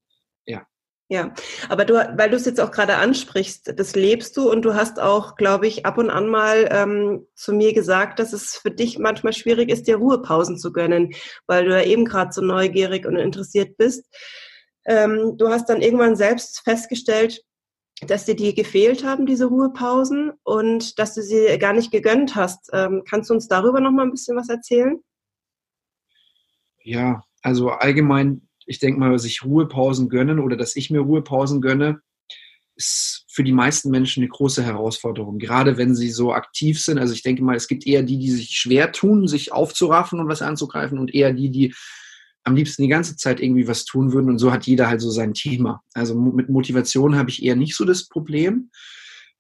Ja, aber du, weil du es jetzt auch gerade ansprichst, das lebst du und du hast auch, glaube ich, ab und an mal ähm, zu mir gesagt, dass es für dich manchmal schwierig ist, dir Ruhepausen zu gönnen, weil du ja eben gerade so neugierig und interessiert bist. Ähm, du hast dann irgendwann selbst festgestellt, dass dir die gefehlt haben, diese Ruhepausen, und dass du sie gar nicht gegönnt hast. Ähm, kannst du uns darüber noch mal ein bisschen was erzählen? Ja, also allgemein ich denke mal, sich Ruhepausen gönnen oder dass ich mir Ruhepausen gönne, ist für die meisten Menschen eine große Herausforderung. Gerade wenn sie so aktiv sind. Also ich denke mal, es gibt eher die, die sich schwer tun, sich aufzuraffen und was anzugreifen und eher die, die am liebsten die ganze Zeit irgendwie was tun würden. Und so hat jeder halt so sein Thema. Also mit Motivation habe ich eher nicht so das Problem.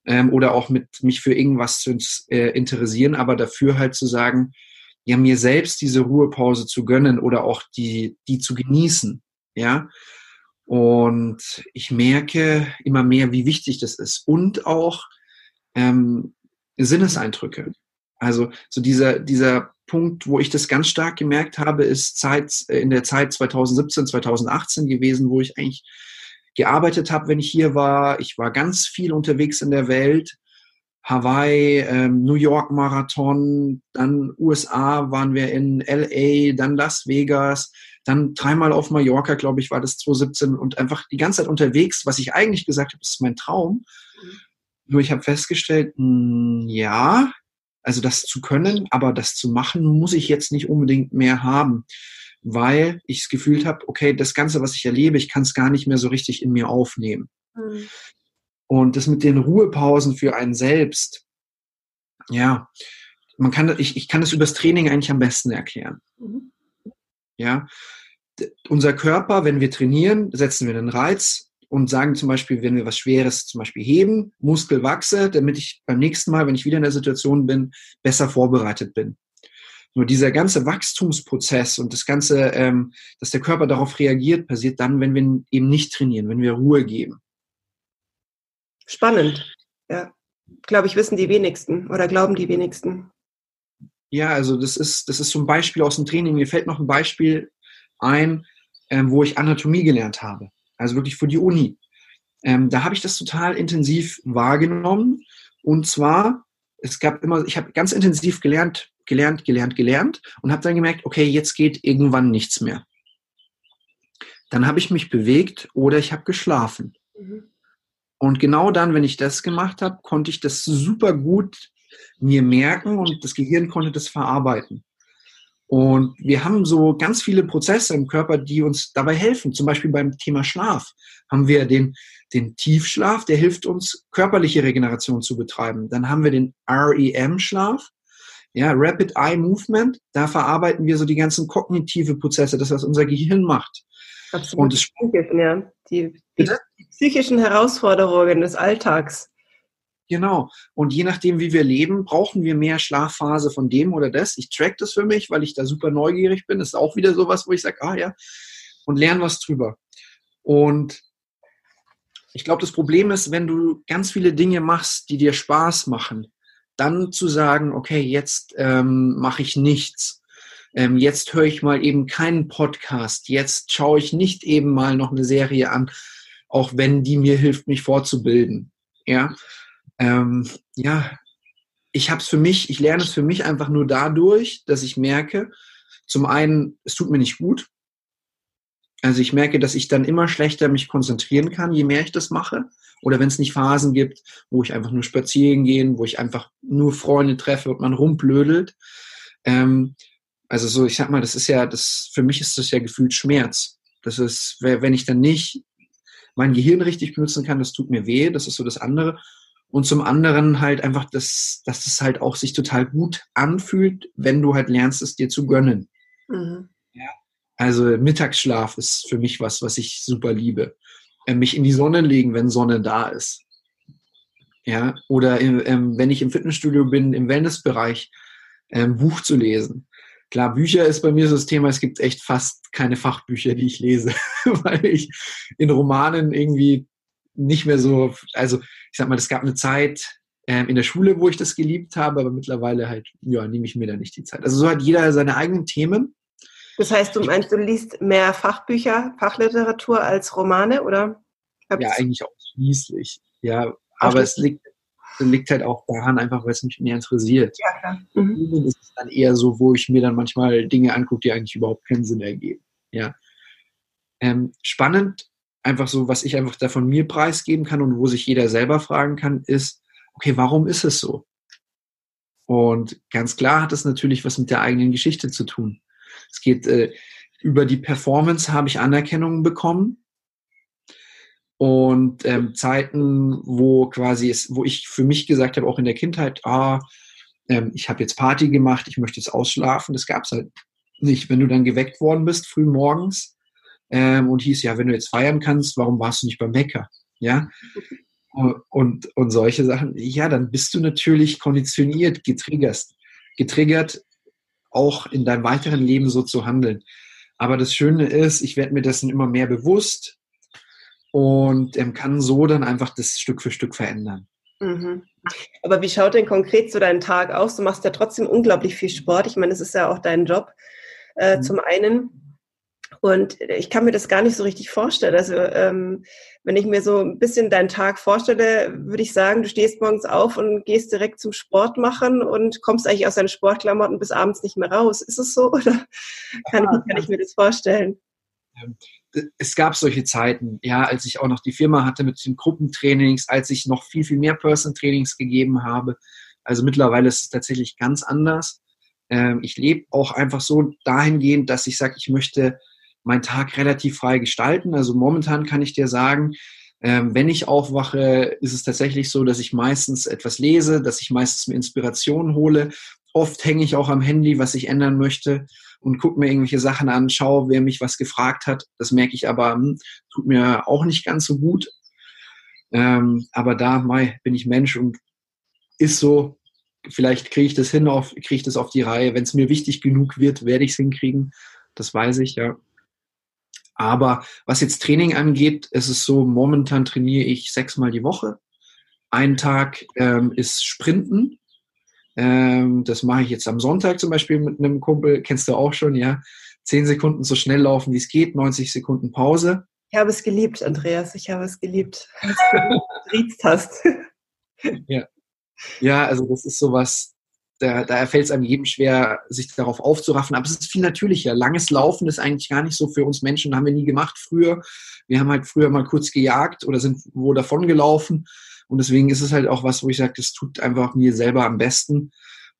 Ähm, oder auch mit mich für irgendwas zu äh, interessieren, aber dafür halt zu sagen, ja, mir selbst diese Ruhepause zu gönnen oder auch die, die zu genießen, ja. Und ich merke immer mehr, wie wichtig das ist. Und auch ähm, Sinneseindrücke. Also so dieser, dieser Punkt, wo ich das ganz stark gemerkt habe, ist Zeit, äh, in der Zeit 2017, 2018 gewesen, wo ich eigentlich gearbeitet habe, wenn ich hier war. Ich war ganz viel unterwegs in der Welt Hawaii, ähm, New York Marathon, dann USA waren wir in LA, dann Las Vegas, dann dreimal auf Mallorca, glaube ich, war das 2017 und einfach die ganze Zeit unterwegs, was ich eigentlich gesagt habe, ist mein Traum. Mhm. Nur ich habe festgestellt, mh, hm, ja, also das zu können, aber das zu machen, muss ich jetzt nicht unbedingt mehr haben, weil ich es gefühlt habe, okay, das Ganze, was ich erlebe, ich kann es gar nicht mehr so richtig in mir aufnehmen. Mhm. Und das mit den Ruhepausen für einen selbst, ja, man kann, ich, ich kann das übers Training eigentlich am besten erklären. Mhm. Ja, unser Körper, wenn wir trainieren, setzen wir einen Reiz und sagen zum Beispiel, wenn wir was Schweres zum Beispiel heben, Muskel wachse, damit ich beim nächsten Mal, wenn ich wieder in der Situation bin, besser vorbereitet bin. Nur dieser ganze Wachstumsprozess und das ganze, ähm, dass der Körper darauf reagiert, passiert dann, wenn wir eben nicht trainieren, wenn wir Ruhe geben. Spannend. Ja. Glaube ich, wissen die wenigsten oder glauben die wenigsten. Ja, also das ist, das ist zum Beispiel aus dem Training. Mir fällt noch ein Beispiel ein, ähm, wo ich Anatomie gelernt habe. Also wirklich für die Uni. Ähm, da habe ich das total intensiv wahrgenommen. Und zwar, es gab immer, ich habe ganz intensiv gelernt, gelernt, gelernt, gelernt und habe dann gemerkt, okay, jetzt geht irgendwann nichts mehr. Dann habe ich mich bewegt oder ich habe geschlafen. Mhm. Und genau dann, wenn ich das gemacht habe, konnte ich das super gut mir merken und das Gehirn konnte das verarbeiten. Und wir haben so ganz viele Prozesse im Körper, die uns dabei helfen. Zum Beispiel beim Thema Schlaf haben wir den, den Tiefschlaf, der hilft uns, körperliche Regeneration zu betreiben. Dann haben wir den REM-Schlaf, ja, Rapid Eye Movement. Da verarbeiten wir so die ganzen kognitive Prozesse, das, was unser Gehirn macht. Absolut. Und das, ja. die, die, psychischen Herausforderungen des Alltags. Genau. Und je nachdem, wie wir leben, brauchen wir mehr Schlafphase von dem oder das. Ich track das für mich, weil ich da super neugierig bin. Das ist auch wieder sowas, wo ich sage, ah ja, und lerne was drüber. Und ich glaube, das Problem ist, wenn du ganz viele Dinge machst, die dir Spaß machen, dann zu sagen, okay, jetzt ähm, mache ich nichts. Ähm, jetzt höre ich mal eben keinen Podcast. Jetzt schaue ich nicht eben mal noch eine Serie an, auch wenn die mir hilft, mich fortzubilden. Ja, ähm, ja, ich habe es für mich, ich lerne es für mich einfach nur dadurch, dass ich merke, zum einen, es tut mir nicht gut. Also ich merke, dass ich dann immer schlechter mich konzentrieren kann, je mehr ich das mache. Oder wenn es nicht Phasen gibt, wo ich einfach nur spazieren gehen, wo ich einfach nur Freunde treffe und man rumblödelt. Ähm, also so, ich sag mal, das ist ja, das für mich ist das ja gefühlt Schmerz. Das ist, wenn ich dann nicht mein Gehirn richtig benutzen kann, das tut mir weh, das ist so das andere. Und zum anderen halt einfach, dass, dass es halt auch sich total gut anfühlt, wenn du halt lernst, es dir zu gönnen. Mhm. Ja. Also Mittagsschlaf ist für mich was, was ich super liebe. Äh, mich in die Sonne legen, wenn Sonne da ist. Ja, oder ähm, wenn ich im Fitnessstudio bin, im Wellnessbereich, ein ähm, Buch zu lesen. Klar, Bücher ist bei mir so das Thema, es gibt echt fast keine Fachbücher, die ich lese, weil ich in Romanen irgendwie nicht mehr so, also ich sag mal, es gab eine Zeit ähm, in der Schule, wo ich das geliebt habe, aber mittlerweile halt, ja, nehme ich mir da nicht die Zeit. Also so hat jeder seine eigenen Themen. Das heißt, du meinst, du liest mehr Fachbücher, Fachliteratur als Romane, oder? Hab's ja, eigentlich auch schließlich. Ja, aber es liegt, liegt halt auch daran, einfach weil es mich mehr interessiert. Ja, klar. Mhm. ist es dann eher so, wo ich mir dann manchmal Dinge angucke, die eigentlich überhaupt keinen Sinn ergeben. Ja. Ähm, spannend einfach so, was ich einfach da von mir preisgeben kann und wo sich jeder selber fragen kann, ist, okay, warum ist es so? Und ganz klar hat es natürlich was mit der eigenen Geschichte zu tun. Es geht äh, über die Performance habe ich Anerkennung bekommen und ähm, Zeiten, wo quasi es, wo ich für mich gesagt habe, auch in der Kindheit, ah, ähm, ich habe jetzt Party gemacht, ich möchte jetzt ausschlafen. Das gab es halt nicht. Wenn du dann geweckt worden bist früh morgens, ähm, und hieß, ja, wenn du jetzt feiern kannst, warum warst du nicht beim Bäcker? Ja. Und, und solche Sachen, ja, dann bist du natürlich konditioniert, getriggert, getriggert, auch in deinem weiteren Leben so zu handeln. Aber das Schöne ist, ich werde mir dessen immer mehr bewusst und ähm, kann so dann einfach das Stück für Stück verändern. Mhm. Aber wie schaut denn konkret so dein Tag aus? Du machst ja trotzdem unglaublich viel Sport. Ich meine, es ist ja auch dein Job. Äh, mhm. Zum einen. Und ich kann mir das gar nicht so richtig vorstellen. Also ähm, wenn ich mir so ein bisschen deinen Tag vorstelle, würde ich sagen, du stehst morgens auf und gehst direkt zum Sport machen und kommst eigentlich aus deinen Sportklamotten bis abends nicht mehr raus. Ist es so oder kann, ich, kann ich mir das vorstellen? Ähm, es gab solche Zeiten, ja, als ich auch noch die Firma hatte mit den Gruppentrainings, als ich noch viel, viel mehr Person-Trainings gegeben habe. Also mittlerweile ist es tatsächlich ganz anders. Ähm, ich lebe auch einfach so dahingehend, dass ich sage, ich möchte meinen Tag relativ frei gestalten. Also momentan kann ich dir sagen, ähm, wenn ich aufwache, ist es tatsächlich so, dass ich meistens etwas lese, dass ich meistens mir Inspiration hole. Oft hänge ich auch am Handy, was ich ändern möchte und gucke mir irgendwelche Sachen an, schaue, wer mich was gefragt hat. Das merke ich aber, hm, tut mir auch nicht ganz so gut. Ähm, aber da mei, bin ich Mensch und ist so, vielleicht kriege ich das hin, kriege ich das auf die Reihe. Wenn es mir wichtig genug wird, werde ich es hinkriegen. Das weiß ich, ja. Aber was jetzt Training angeht, ist es so, momentan trainiere ich sechsmal die Woche. Ein Tag ähm, ist Sprinten. Ähm, das mache ich jetzt am Sonntag zum Beispiel mit einem Kumpel, kennst du auch schon, ja. Zehn Sekunden so schnell laufen, wie es geht, 90 Sekunden Pause. Ich habe es geliebt, Andreas. Ich habe es geliebt, als du geriezt hast. ja. ja, also das ist sowas, da, da fällt es einem jedem schwer, sich darauf aufzuraffen. Aber es ist viel natürlicher. Langes Laufen ist eigentlich gar nicht so für uns Menschen, haben wir nie gemacht früher. Wir haben halt früher mal kurz gejagt oder sind wo davon gelaufen. Und deswegen ist es halt auch was, wo ich sage, das tut einfach mir selber am besten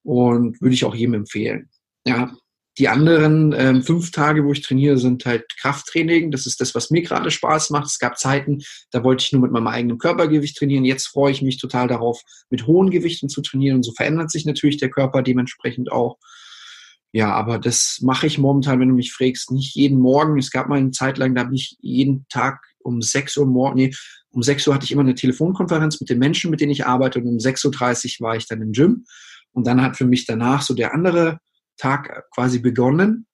und würde ich auch jedem empfehlen. Ja, die anderen ähm, fünf Tage, wo ich trainiere, sind halt Krafttraining. Das ist das, was mir gerade Spaß macht. Es gab Zeiten, da wollte ich nur mit meinem eigenen Körpergewicht trainieren. Jetzt freue ich mich total darauf, mit hohen Gewichten zu trainieren. Und so verändert sich natürlich der Körper dementsprechend auch. Ja, aber das mache ich momentan, wenn du mich fragst, nicht jeden Morgen. Es gab mal eine Zeit lang, da habe ich jeden Tag um 6 Uhr morgen, nee, um 6 Uhr hatte ich immer eine Telefonkonferenz mit den Menschen, mit denen ich arbeite und um 6.30 Uhr war ich dann im Gym. Und dann hat für mich danach so der andere Tag quasi begonnen.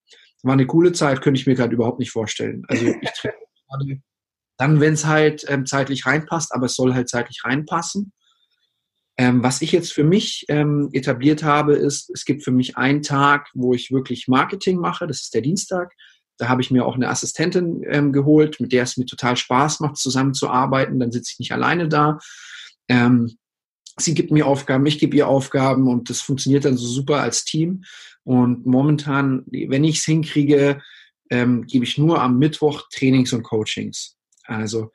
War eine coole Zeit, könnte ich mir gerade überhaupt nicht vorstellen. Also ich trainiere gerade dann, wenn es halt ähm, zeitlich reinpasst, aber es soll halt zeitlich reinpassen. Ähm, was ich jetzt für mich ähm, etabliert habe, ist, es gibt für mich einen Tag, wo ich wirklich Marketing mache. Das ist der Dienstag. Da habe ich mir auch eine Assistentin ähm, geholt, mit der es mir total Spaß macht, zusammenzuarbeiten. Dann sitze ich nicht alleine da. Ähm, sie gibt mir Aufgaben, ich gebe ihr Aufgaben und das funktioniert dann so super als Team. Und momentan, wenn ich es hinkriege, ähm, gebe ich nur am Mittwoch Trainings und Coachings. Also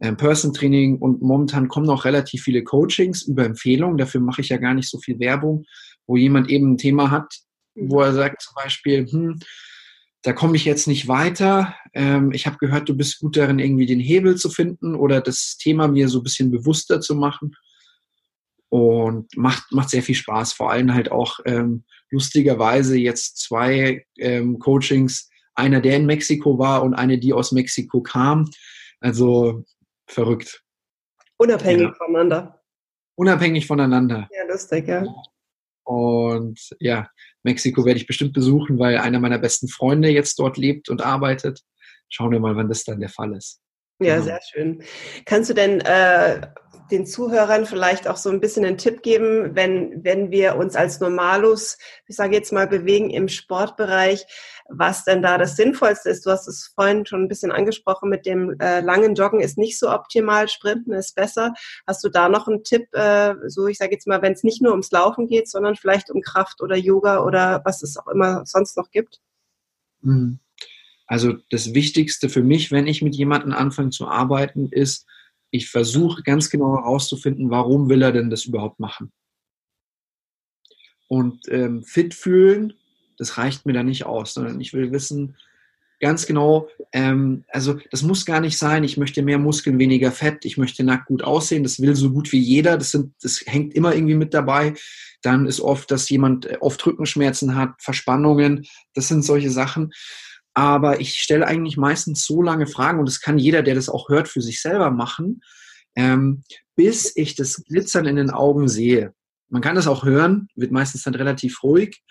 ähm, Person-Training und momentan kommen auch relativ viele Coachings über Empfehlungen. Dafür mache ich ja gar nicht so viel Werbung, wo jemand eben ein Thema hat, wo er sagt zum Beispiel, hm, da komme ich jetzt nicht weiter. Ähm, ich habe gehört, du bist gut darin, irgendwie den Hebel zu finden oder das Thema mir so ein bisschen bewusster zu machen. Und macht, macht sehr viel Spaß. Vor allem halt auch ähm, lustigerweise jetzt zwei ähm, Coachings. Einer, der in Mexiko war und eine, die aus Mexiko kam. Also verrückt. Unabhängig ja. voneinander. Unabhängig voneinander. Ja, lustig, ja. Und ja, Mexiko werde ich bestimmt besuchen, weil einer meiner besten Freunde jetzt dort lebt und arbeitet. Schauen wir mal, wann das dann der Fall ist. Ja, genau. sehr schön. Kannst du denn äh, den Zuhörern vielleicht auch so ein bisschen einen Tipp geben, wenn, wenn wir uns als Normalus, ich sage jetzt mal, bewegen im Sportbereich, was denn da das Sinnvollste ist? Du hast es vorhin schon ein bisschen angesprochen, mit dem äh, langen Joggen ist nicht so optimal, Sprinten ist besser. Hast du da noch einen Tipp, äh, so ich sage jetzt mal, wenn es nicht nur ums Laufen geht, sondern vielleicht um Kraft oder Yoga oder was es auch immer sonst noch gibt? Mhm. Also das Wichtigste für mich, wenn ich mit jemandem anfange zu arbeiten, ist, ich versuche ganz genau herauszufinden, warum will er denn das überhaupt machen. Und ähm, fit fühlen, das reicht mir da nicht aus, sondern ich will wissen, ganz genau, ähm, also das muss gar nicht sein, ich möchte mehr Muskeln, weniger Fett, ich möchte nackt gut aussehen, das will so gut wie jeder, das, sind, das hängt immer irgendwie mit dabei. Dann ist oft, dass jemand äh, oft Rückenschmerzen hat, Verspannungen, das sind solche Sachen aber ich stelle eigentlich meistens so lange Fragen und das kann jeder, der das auch hört, für sich selber machen, ähm, bis ich das Glitzern in den Augen sehe. Man kann das auch hören, wird meistens dann relativ ruhig,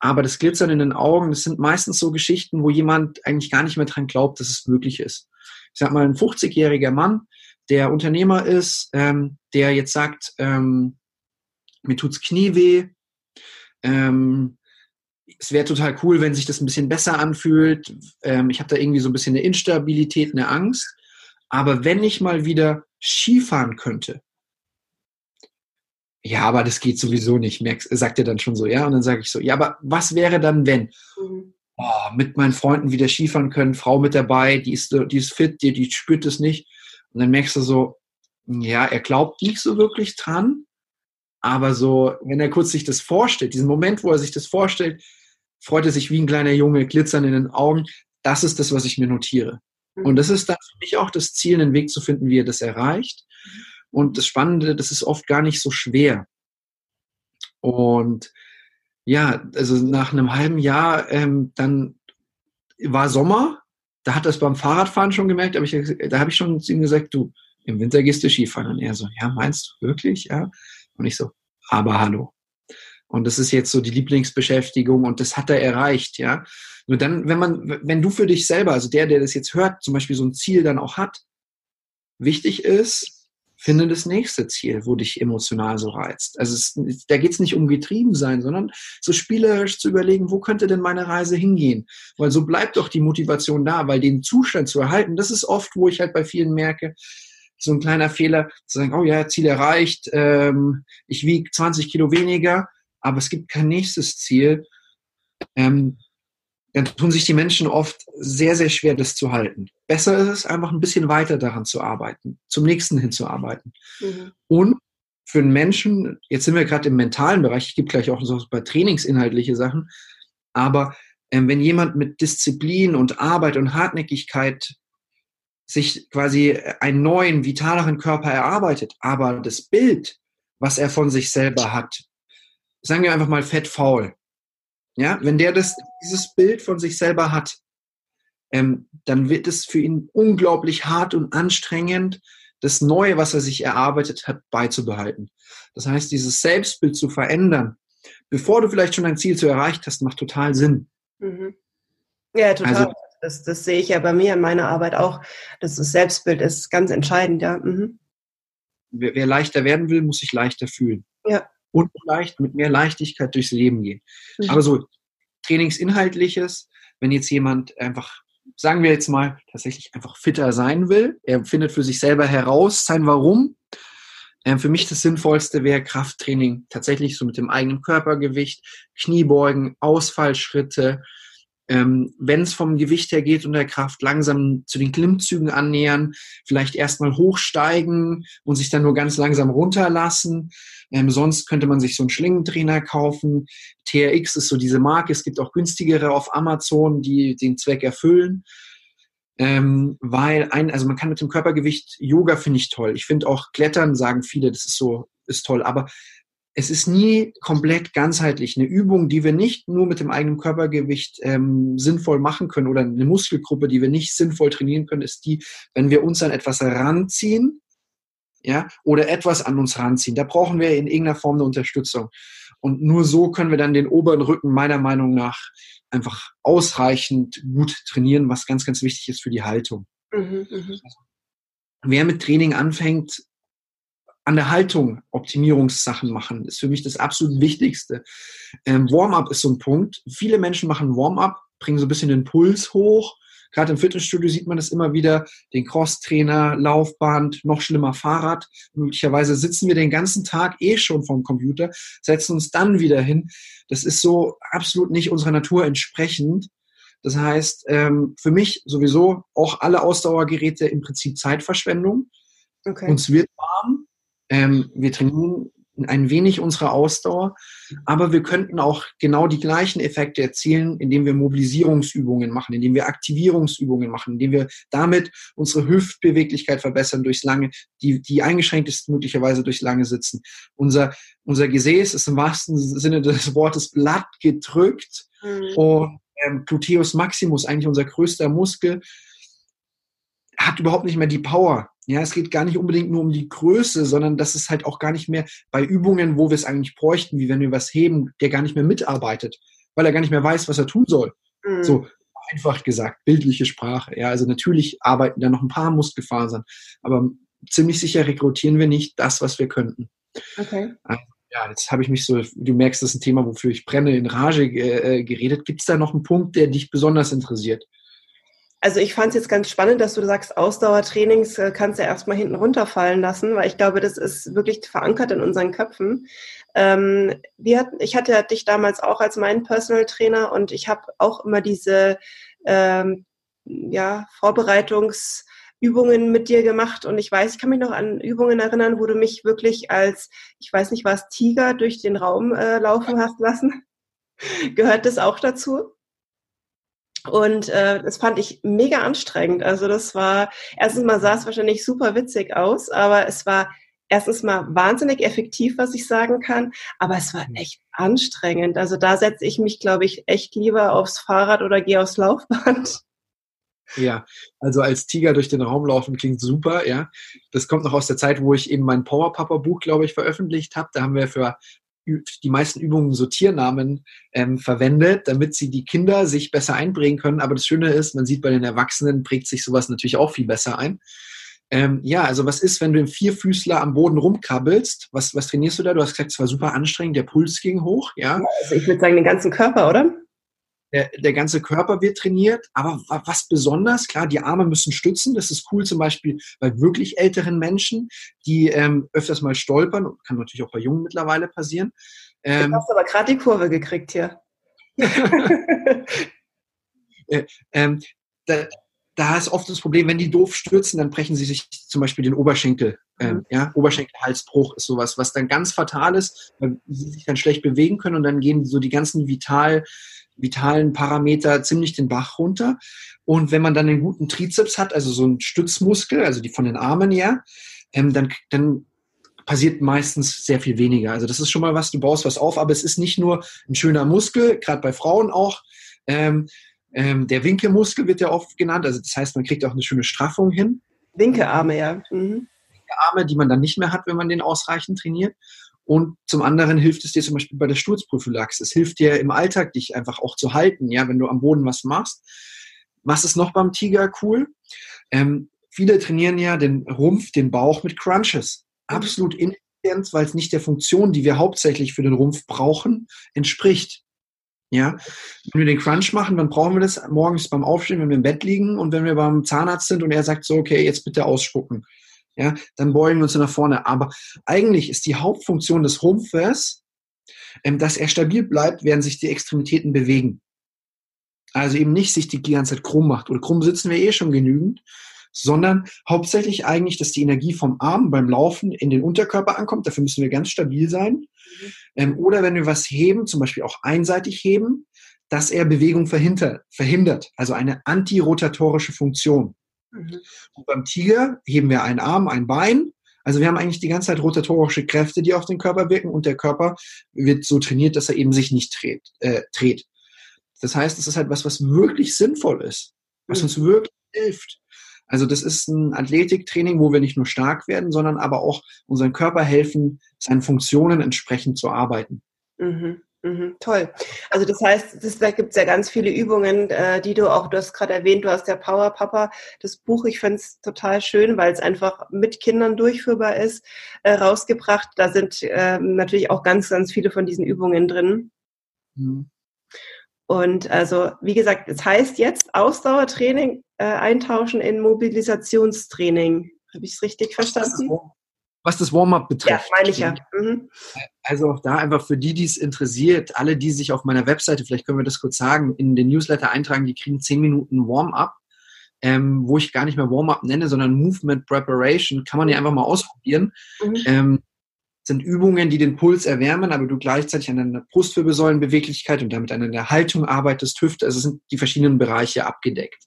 aber das Glitzern in den Augen, das sind meistens so Geschichten, wo jemand eigentlich gar nicht mehr dran glaubt, dass es möglich ist. Ich sag mal, ein 50-jähriger Mann, der Unternehmer ist, ähm, der jetzt sagt, ähm, mir tut's Knie weh, ähm, es wäre total cool, wenn sich das ein bisschen besser anfühlt. Ähm, ich habe da irgendwie so ein bisschen eine Instabilität, eine Angst. Aber wenn ich mal wieder Skifahren könnte, ja, aber das geht sowieso nicht, merkst, sagt er dann schon so, ja. Und dann sage ich so, ja, aber was wäre dann, wenn? Mhm. Oh, mit meinen Freunden wieder Skifahren können, Frau mit dabei, die ist, die ist fit, die, die spürt es nicht. Und dann merkst du so, ja, er glaubt nicht so wirklich dran, aber so, wenn er kurz sich das vorstellt, diesen Moment, wo er sich das vorstellt, freut er sich wie ein kleiner Junge, glitzern in den Augen. Das ist das, was ich mir notiere. Und das ist dann für mich auch das Ziel, einen Weg zu finden, wie er das erreicht. Und das Spannende, das ist oft gar nicht so schwer. Und ja, also nach einem halben Jahr, ähm, dann war Sommer, da hat das beim Fahrradfahren schon gemerkt, aber ich, da habe ich schon zu ihm gesagt, du, im Winter gehst du Skifahren. Und er so, ja, meinst du wirklich? Ja. Und ich so, aber hallo. Und das ist jetzt so die Lieblingsbeschäftigung und das hat er erreicht, ja. Nur dann, wenn man, wenn du für dich selber, also der, der das jetzt hört, zum Beispiel so ein Ziel dann auch hat, wichtig ist, finde das nächste Ziel, wo dich emotional so reizt. Also es, da geht es nicht um getrieben sein, sondern so spielerisch zu überlegen, wo könnte denn meine Reise hingehen? Weil so bleibt doch die Motivation da, weil den Zustand zu erhalten, das ist oft, wo ich halt bei vielen merke, so ein kleiner Fehler, zu sagen, oh ja, Ziel erreicht, ähm, ich wiege 20 Kilo weniger, aber es gibt kein nächstes Ziel, ähm, dann tun sich die Menschen oft sehr, sehr schwer, das zu halten. Besser ist es, einfach ein bisschen weiter daran zu arbeiten, zum nächsten hinzuarbeiten. Mhm. Und für einen Menschen, jetzt sind wir gerade im mentalen Bereich, ich gebe gleich auch so bei trainingsinhaltliche Sachen, aber ähm, wenn jemand mit Disziplin und Arbeit und Hartnäckigkeit sich quasi einen neuen, vitaleren Körper erarbeitet, aber das Bild, was er von sich selber hat, sagen wir einfach mal fett faul. Ja, wenn der das, dieses Bild von sich selber hat, ähm, dann wird es für ihn unglaublich hart und anstrengend, das Neue, was er sich erarbeitet hat, beizubehalten. Das heißt, dieses Selbstbild zu verändern, bevor du vielleicht schon dein Ziel zu erreicht hast, macht total Sinn. Mhm. Ja, total. Also, das, das sehe ich ja bei mir in meiner Arbeit auch. Das, Selbstbild ist ganz entscheidend, ja. Mhm. wer, wer leichter werden will, muss sich leichter fühlen. Ja. Und leicht, mit mehr Leichtigkeit durchs Leben gehen. Mhm. Aber so Trainingsinhaltliches, wenn jetzt jemand einfach, sagen wir jetzt mal, tatsächlich einfach fitter sein will, er findet für sich selber heraus sein Warum. Ähm, für mich das Sinnvollste wäre Krafttraining, tatsächlich so mit dem eigenen Körpergewicht, Kniebeugen, Ausfallschritte, ähm, wenn es vom Gewicht her geht und der Kraft langsam zu den Klimmzügen annähern, vielleicht erstmal hochsteigen und sich dann nur ganz langsam runterlassen. Ähm, sonst könnte man sich so einen Schlingentrainer kaufen. TRX ist so diese Marke. Es gibt auch günstigere auf Amazon, die den Zweck erfüllen. Ähm, weil ein, also man kann mit dem Körpergewicht Yoga finde ich toll. Ich finde auch Klettern, sagen viele, das ist so, ist toll. Aber es ist nie komplett ganzheitlich. Eine Übung, die wir nicht nur mit dem eigenen Körpergewicht ähm, sinnvoll machen können oder eine Muskelgruppe, die wir nicht sinnvoll trainieren können, ist die, wenn wir uns an etwas ranziehen, ja, oder etwas an uns ranziehen. Da brauchen wir in irgendeiner Form eine Unterstützung. Und nur so können wir dann den oberen Rücken meiner Meinung nach einfach ausreichend gut trainieren, was ganz, ganz wichtig ist für die Haltung. Mhm, mh. Wer mit Training anfängt, an der Haltung Optimierungssachen machen, ist für mich das absolut Wichtigste. Ähm, Warm-up ist so ein Punkt. Viele Menschen machen Warm-up, bringen so ein bisschen den Puls hoch. Gerade im Fitnessstudio sieht man das immer wieder, den Crosstrainer, Laufband, noch schlimmer Fahrrad. Möglicherweise sitzen wir den ganzen Tag eh schon vom Computer, setzen uns dann wieder hin. Das ist so absolut nicht unserer Natur entsprechend. Das heißt, ähm, für mich sowieso auch alle Ausdauergeräte im Prinzip Zeitverschwendung. Okay. Uns wird warm, ähm, wir trainieren ein wenig unsere Ausdauer, aber wir könnten auch genau die gleichen Effekte erzielen, indem wir Mobilisierungsübungen machen, indem wir Aktivierungsübungen machen, indem wir damit unsere Hüftbeweglichkeit verbessern durchs lange, die, die eingeschränkt ist möglicherweise durchs lange Sitzen. Unser, unser Gesäß ist im wahrsten Sinne des Wortes blatt gedrückt mhm. und ähm, Gluteus maximus, eigentlich unser größter Muskel, hat überhaupt nicht mehr die Power, ja, es geht gar nicht unbedingt nur um die Größe, sondern das ist halt auch gar nicht mehr bei Übungen, wo wir es eigentlich bräuchten, wie wenn wir was heben, der gar nicht mehr mitarbeitet, weil er gar nicht mehr weiß, was er tun soll. Mhm. So einfach gesagt, bildliche Sprache. Ja, also natürlich arbeiten da noch ein paar Muskelfasern, aber ziemlich sicher rekrutieren wir nicht das, was wir könnten. Okay. Also, ja, jetzt habe ich mich so, du merkst, das ist ein Thema, wofür ich brenne, in Rage äh, geredet. Gibt es da noch einen Punkt, der dich besonders interessiert? Also ich fand es jetzt ganz spannend, dass du sagst, Ausdauertrainings äh, kannst du ja erstmal hinten runterfallen lassen, weil ich glaube, das ist wirklich verankert in unseren Köpfen. Ähm, wir hatten, ich hatte dich damals auch als meinen Personal Trainer und ich habe auch immer diese ähm, ja, Vorbereitungsübungen mit dir gemacht und ich weiß, ich kann mich noch an Übungen erinnern, wo du mich wirklich als, ich weiß nicht was, Tiger durch den Raum äh, laufen hast lassen. Gehört das auch dazu? Und äh, das fand ich mega anstrengend. Also das war, erstens mal sah es wahrscheinlich super witzig aus, aber es war erstens mal wahnsinnig effektiv, was ich sagen kann, aber es war mhm. echt anstrengend. Also da setze ich mich, glaube ich, echt lieber aufs Fahrrad oder gehe aufs Laufband. Ja, also als Tiger durch den Raum laufen klingt super, ja. Das kommt noch aus der Zeit, wo ich eben mein Power Papa Buch, glaube ich, veröffentlicht habe. Da haben wir für die meisten Übungen so Tiernamen ähm, verwendet, damit sie die Kinder sich besser einbringen können. Aber das Schöne ist, man sieht bei den Erwachsenen prägt sich sowas natürlich auch viel besser ein. Ähm, ja, also was ist, wenn du im Vierfüßler am Boden rumkrabbelst? Was, was trainierst du da? Du hast gesagt, es war super anstrengend, der Puls ging hoch, ja. Also ich würde sagen, den ganzen Körper, oder? Der, der ganze Körper wird trainiert, aber was besonders, klar, die Arme müssen stützen, das ist cool zum Beispiel bei wirklich älteren Menschen, die ähm, öfters mal stolpern, kann natürlich auch bei Jungen mittlerweile passieren. Ähm, du hast aber gerade die Kurve gekriegt hier. äh, ähm, da, da ist oft das Problem, wenn die doof stürzen, dann brechen sie sich zum Beispiel den Oberschenkel. Ähm, mhm. ja, Oberschenkelhalsbruch ist sowas, was dann ganz fatal ist, weil sie sich dann schlecht bewegen können und dann gehen so die ganzen vital vitalen Parameter ziemlich den Bach runter. Und wenn man dann einen guten Trizeps hat, also so einen Stützmuskel, also die von den Armen her, ähm, dann, dann passiert meistens sehr viel weniger. Also das ist schon mal was, du baust was auf, aber es ist nicht nur ein schöner Muskel, gerade bei Frauen auch. Ähm, ähm, der Winkelmuskel wird ja oft genannt, also das heißt, man kriegt auch eine schöne Straffung hin. Winkearme, ja. Mhm. Arme, die man dann nicht mehr hat, wenn man den ausreichend trainiert. Und zum anderen hilft es dir zum Beispiel bei der Sturzprophylaxe. Es hilft dir im Alltag, dich einfach auch zu halten, ja, wenn du am Boden was machst. Was ist noch beim Tiger cool? Ähm, viele trainieren ja den Rumpf, den Bauch mit Crunches. absolut ineffizient, weil es nicht der Funktion, die wir hauptsächlich für den Rumpf brauchen, entspricht. Ja, wenn wir den Crunch machen, dann brauchen wir das morgens beim Aufstehen, wenn wir im Bett liegen und wenn wir beim Zahnarzt sind und er sagt so, okay, jetzt bitte ausspucken. Ja, dann beugen wir uns nach vorne. Aber eigentlich ist die Hauptfunktion des Rumpfes, ähm, dass er stabil bleibt, während sich die Extremitäten bewegen. Also eben nicht sich die ganze Zeit krumm macht. Oder krumm sitzen wir eh schon genügend, sondern hauptsächlich eigentlich, dass die Energie vom Arm beim Laufen in den Unterkörper ankommt. Dafür müssen wir ganz stabil sein. Mhm. Ähm, oder wenn wir was heben, zum Beispiel auch einseitig heben, dass er Bewegung verhindert, also eine antirotatorische Funktion. Mhm. Und beim Tiger heben wir einen Arm, ein Bein. Also wir haben eigentlich die ganze Zeit rotatorische Kräfte, die auf den Körper wirken und der Körper wird so trainiert, dass er eben sich nicht dreht. Äh, dreht. Das heißt, es ist halt was, was wirklich sinnvoll ist, was mhm. uns wirklich hilft. Also das ist ein Athletiktraining, wo wir nicht nur stark werden, sondern aber auch unseren Körper helfen, seinen Funktionen entsprechend zu arbeiten. Mhm. Mhm, toll. Also das heißt, das, da gibt es ja ganz viele Übungen, äh, die du auch, du hast gerade erwähnt, du hast ja Power Papa, das Buch, ich finde es total schön, weil es einfach mit Kindern durchführbar ist, äh, rausgebracht. Da sind äh, natürlich auch ganz, ganz viele von diesen Übungen drin. Mhm. Und also, wie gesagt, es das heißt jetzt Ausdauertraining äh, eintauschen in Mobilisationstraining. Habe ich es richtig verstanden? Was das Warm-up betrifft. Ja, meine ich ja. Mhm. Also auch da einfach für die, die es interessiert, alle, die sich auf meiner Webseite, vielleicht können wir das kurz sagen, in den Newsletter eintragen, die kriegen 10 Minuten Warm-up, ähm, wo ich gar nicht mehr Warm-up nenne, sondern Movement Preparation. Kann man ja einfach mal ausprobieren. Mhm. Ähm, sind Übungen, die den Puls erwärmen, aber du gleichzeitig an deiner Brustwirbelsäulenbeweglichkeit und damit an der Haltung arbeitest, Hüfte, also sind die verschiedenen Bereiche abgedeckt.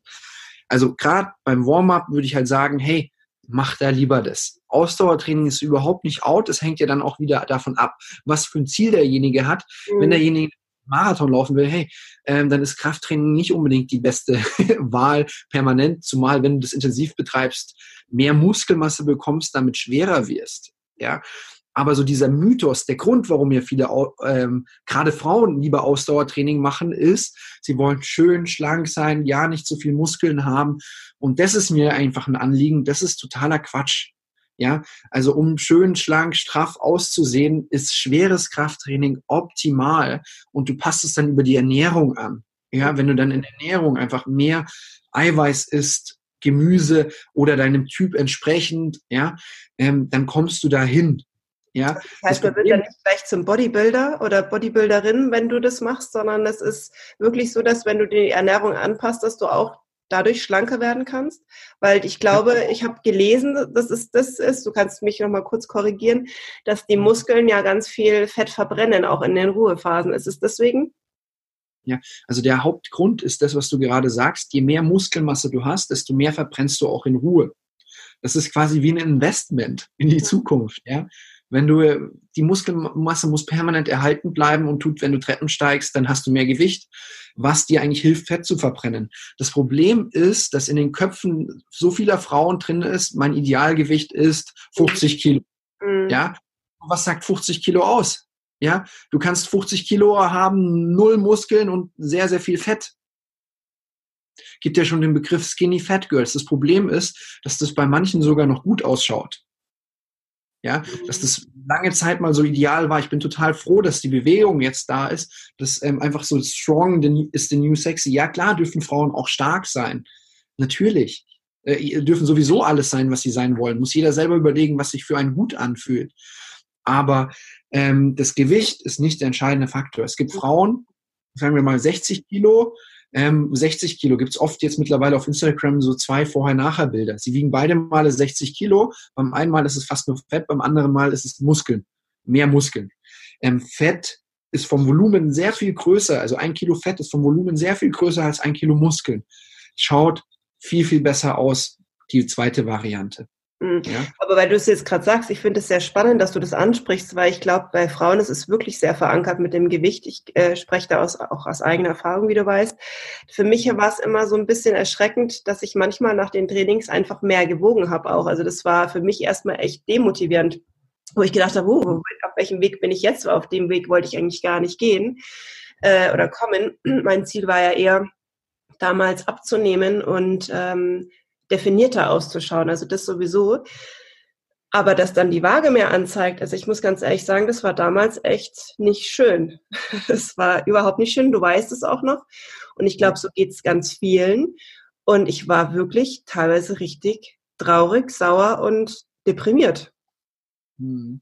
Also gerade beim Warm-up würde ich halt sagen, hey, mach da lieber das. Ausdauertraining ist überhaupt nicht out, es hängt ja dann auch wieder davon ab, was für ein Ziel derjenige hat. Mhm. Wenn derjenige Marathon laufen will, hey, ähm, dann ist Krafttraining nicht unbedingt die beste Wahl permanent, zumal wenn du das intensiv betreibst, mehr Muskelmasse bekommst, damit schwerer wirst. Ja, aber so dieser Mythos, der Grund, warum ja viele, ähm, gerade Frauen lieber Ausdauertraining machen, ist, sie wollen schön schlank sein, ja, nicht so viel Muskeln haben. Und das ist mir einfach ein Anliegen. Das ist totaler Quatsch. Ja, also um schön schlank, straff auszusehen, ist schweres Krafttraining optimal und du passt es dann über die Ernährung an. Ja, wenn du dann in Ernährung einfach mehr Eiweiß isst, Gemüse oder deinem Typ entsprechend, ja, ähm, dann kommst du dahin. Ja, das heißt, man wird ja nicht gleich zum Bodybuilder oder Bodybuilderin, wenn du das machst, sondern es ist wirklich so, dass wenn du die Ernährung anpasst, dass du auch dadurch schlanker werden kannst. Weil ich glaube, ich habe gelesen, dass es das ist, du kannst mich noch mal kurz korrigieren, dass die. Muskeln ja ganz viel Fett verbrennen, auch in den Ruhephasen. Ist es deswegen? Ja, also der Hauptgrund ist das, was du gerade sagst. Je mehr Muskelmasse du hast, desto mehr verbrennst du auch in Ruhe. Das ist quasi wie ein Investment in die Zukunft. Ja, wenn du, die Muskelmasse muss permanent erhalten bleiben und tut, wenn du Treppen steigst, dann hast du mehr Gewicht, was dir eigentlich hilft, Fett zu verbrennen. Das Problem ist, dass in den Köpfen so vieler Frauen drin ist, mein Idealgewicht ist 50 Kilo. Mhm. Ja. Was sagt 50 Kilo aus? Ja. Du kannst 50 Kilo haben, null Muskeln und sehr, sehr viel Fett gibt ja schon den Begriff Skinny Fat Girls. Das Problem ist, dass das bei manchen sogar noch gut ausschaut. Ja, dass das lange Zeit mal so ideal war. Ich bin total froh, dass die Bewegung jetzt da ist. dass ähm, einfach so strong ist the new sexy. Ja, klar dürfen Frauen auch stark sein. Natürlich. Äh, dürfen sowieso alles sein, was sie sein wollen. Muss jeder selber überlegen, was sich für einen gut anfühlt. Aber ähm, das Gewicht ist nicht der entscheidende Faktor. Es gibt Frauen, sagen wir mal 60 Kilo, ähm, 60 Kilo. Gibt es oft jetzt mittlerweile auf Instagram so zwei Vorher-Nachher-Bilder. Sie wiegen beide Male 60 Kilo. Beim einen Mal ist es fast nur Fett, beim anderen Mal ist es Muskeln. Mehr Muskeln. Ähm, Fett ist vom Volumen sehr viel größer. Also ein Kilo Fett ist vom Volumen sehr viel größer als ein Kilo Muskeln. Schaut viel, viel besser aus, die zweite Variante. Mhm. Ja. Aber weil du es jetzt gerade sagst, ich finde es sehr spannend, dass du das ansprichst, weil ich glaube, bei Frauen ist es wirklich sehr verankert mit dem Gewicht. Ich äh, spreche da aus, auch aus eigener Erfahrung, wie du weißt. Für mich war es immer so ein bisschen erschreckend, dass ich manchmal nach den Trainings einfach mehr gewogen habe auch. Also das war für mich erstmal echt demotivierend, wo ich gedacht habe, oh, auf welchem Weg bin ich jetzt? Auf dem Weg wollte ich eigentlich gar nicht gehen äh, oder kommen. mein Ziel war ja eher, damals abzunehmen und ähm, definierter auszuschauen. Also das sowieso. Aber dass dann die Waage mehr anzeigt, also ich muss ganz ehrlich sagen, das war damals echt nicht schön. Das war überhaupt nicht schön, du weißt es auch noch. Und ich glaube, so geht es ganz vielen. Und ich war wirklich teilweise richtig traurig, sauer und deprimiert. Hm.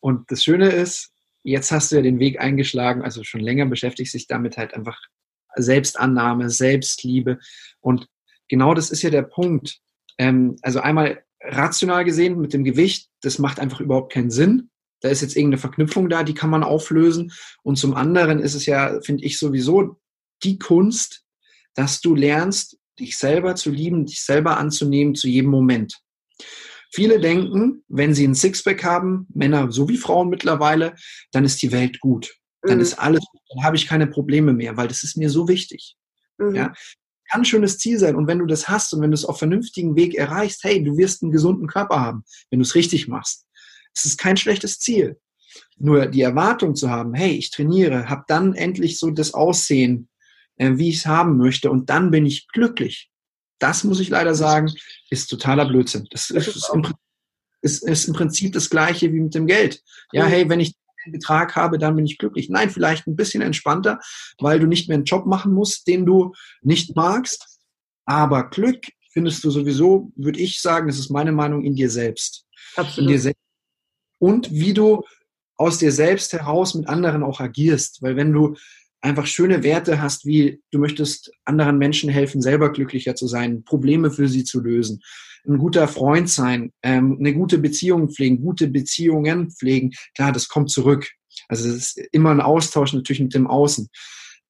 Und das Schöne ist, jetzt hast du ja den Weg eingeschlagen, also schon länger beschäftigst dich damit halt einfach Selbstannahme, Selbstliebe. Und genau das ist ja der Punkt. Ähm, also einmal rational gesehen mit dem Gewicht, das macht einfach überhaupt keinen Sinn. Da ist jetzt irgendeine Verknüpfung da, die kann man auflösen. Und zum anderen ist es ja, finde ich, sowieso die Kunst, dass du lernst, dich selber zu lieben, dich selber anzunehmen zu jedem Moment. Viele denken, wenn sie ein Sixpack haben, Männer so wie Frauen mittlerweile, dann ist die Welt gut. Dann mhm. ist alles, dann habe ich keine Probleme mehr, weil das ist mir so wichtig. Mhm. Ja, kann ein schönes Ziel sein. Und wenn du das hast und wenn du es auf vernünftigen Weg erreichst, hey, du wirst einen gesunden Körper haben, wenn du es richtig machst. Es ist kein schlechtes Ziel. Nur die Erwartung zu haben, hey, ich trainiere, habe dann endlich so das Aussehen, äh, wie ich es haben möchte und dann bin ich glücklich. Das muss ich leider sagen, ist totaler Blödsinn. Das ist, ist, im, ist, ist im Prinzip das Gleiche wie mit dem Geld. Ja, hey, wenn ich Betrag habe, dann bin ich glücklich. Nein, vielleicht ein bisschen entspannter, weil du nicht mehr einen Job machen musst, den du nicht magst. Aber Glück findest du sowieso, würde ich sagen, das ist meine Meinung, in dir selbst. Absolut. In dir selbst. Und wie du aus dir selbst heraus mit anderen auch agierst. Weil wenn du einfach schöne Werte hast, wie du möchtest anderen Menschen helfen, selber glücklicher zu sein, Probleme für sie zu lösen, ein guter Freund sein, ähm, eine gute Beziehung pflegen, gute Beziehungen pflegen, klar, das kommt zurück. Also es ist immer ein Austausch natürlich mit dem Außen.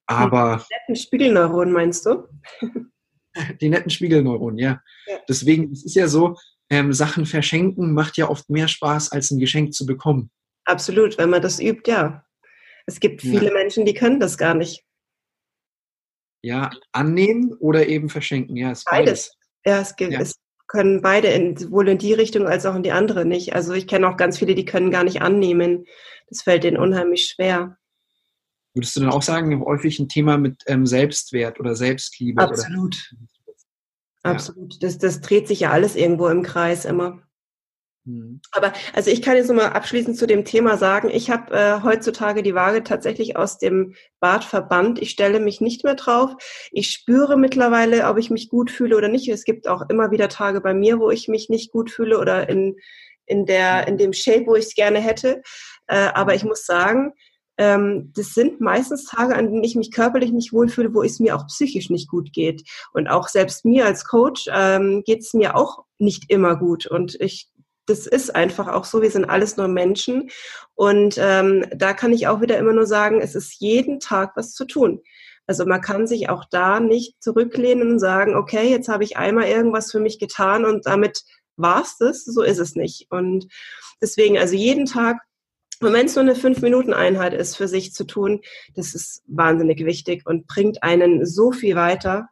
Aber. Die netten Spiegelneuronen meinst du? die netten Spiegelneuronen, ja. ja. Deswegen, es ist ja so, ähm, Sachen verschenken macht ja oft mehr Spaß, als ein Geschenk zu bekommen. Absolut, wenn man das übt, ja. Es gibt viele ja. Menschen, die können das gar nicht. Ja, annehmen oder eben verschenken, ja. Beides. beides. Ja, es, gibt, ja. es können beide in, sowohl in die Richtung als auch in die andere nicht. Also ich kenne auch ganz viele, die können gar nicht annehmen. Das fällt denen unheimlich schwer. Würdest du dann auch sagen, häufig ein Thema mit ähm, Selbstwert oder Selbstliebe? Absolut. Oder? Absolut. Das, das dreht sich ja alles irgendwo im Kreis immer. Mhm. Aber also ich kann jetzt nochmal abschließend zu dem Thema sagen, ich habe äh, heutzutage die Waage tatsächlich aus dem Bad verbannt. Ich stelle mich nicht mehr drauf. Ich spüre mittlerweile, ob ich mich gut fühle oder nicht. Es gibt auch immer wieder Tage bei mir, wo ich mich nicht gut fühle oder in, in, der, in dem Shape, wo ich es gerne hätte. Äh, aber ich muss sagen, ähm, das sind meistens Tage, an denen ich mich körperlich nicht wohlfühle, wo es mir auch psychisch nicht gut geht. Und auch selbst mir als Coach ähm, geht es mir auch nicht immer gut. Und ich das ist einfach auch so, wir sind alles nur Menschen. Und ähm, da kann ich auch wieder immer nur sagen, es ist jeden Tag was zu tun. Also man kann sich auch da nicht zurücklehnen und sagen, okay, jetzt habe ich einmal irgendwas für mich getan und damit war's das. So ist es nicht. Und deswegen, also jeden Tag, und wenn es nur eine Fünf-Minuten-Einheit ist, für sich zu tun, das ist wahnsinnig wichtig und bringt einen so viel weiter.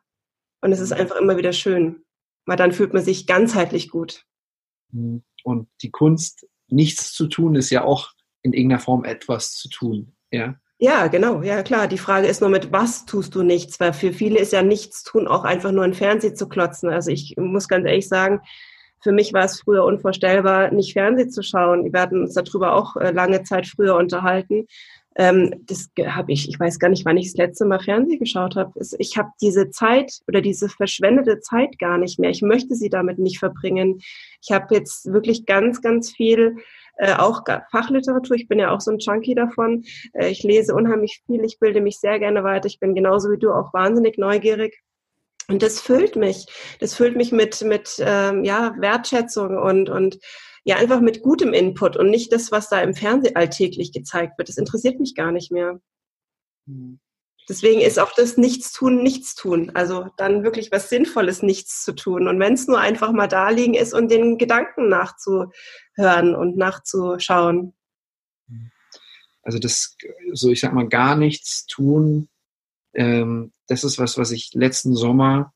Und es ist einfach immer wieder schön, weil dann fühlt man sich ganzheitlich gut. Mhm. Und die Kunst, nichts zu tun, ist ja auch in irgendeiner Form etwas zu tun. Ja. Ja, genau, ja klar. Die Frage ist nur, mit was tust du nichts? Weil für viele ist ja nichts tun auch einfach nur ein Fernsehen zu klotzen. Also ich muss ganz ehrlich sagen, für mich war es früher unvorstellbar, nicht Fernsehen zu schauen. Wir hatten uns darüber auch äh, lange Zeit früher unterhalten. Ähm, das habe ich, ich weiß gar nicht, wann ich das letzte Mal Fernsehen geschaut habe. Ich habe diese Zeit oder diese verschwendete Zeit gar nicht mehr. Ich möchte sie damit nicht verbringen. Ich habe jetzt wirklich ganz, ganz viel äh, auch Fachliteratur. Ich bin ja auch so ein Junkie davon. Äh, ich lese unheimlich viel. Ich bilde mich sehr gerne weiter. Ich bin genauso wie du auch wahnsinnig neugierig. Und das füllt mich. Das füllt mich mit, mit ähm, ja, Wertschätzung und, und ja einfach mit gutem Input und nicht das, was da im Fernsehen alltäglich gezeigt wird. Das interessiert mich gar nicht mehr. Mhm. Deswegen ist auch das Nichtstun Nichtstun. Also dann wirklich was Sinnvolles Nichts zu tun. Und wenn es nur einfach mal da liegen ist und den Gedanken nachzuhören und nachzuschauen. Also das, so ich sag mal, gar nichts tun, ähm, das ist was, was ich letzten Sommer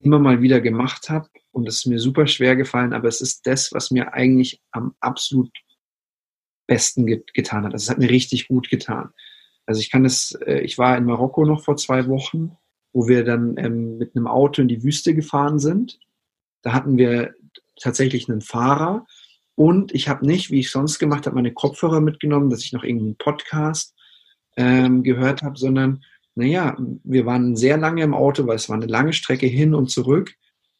immer mal wieder gemacht habe und es ist mir super schwer gefallen, aber es ist das, was mir eigentlich am absolut besten get getan hat. Also es hat mir richtig gut getan. Also ich kann es, äh, ich war in Marokko noch vor zwei Wochen, wo wir dann ähm, mit einem Auto in die Wüste gefahren sind. Da hatten wir tatsächlich einen Fahrer Und ich habe nicht, wie ich sonst gemacht habe, meine Kopfhörer mitgenommen, dass ich noch irgendeinen Podcast ähm, gehört habe, sondern naja, wir waren sehr lange im Auto, weil es war eine lange Strecke hin und zurück.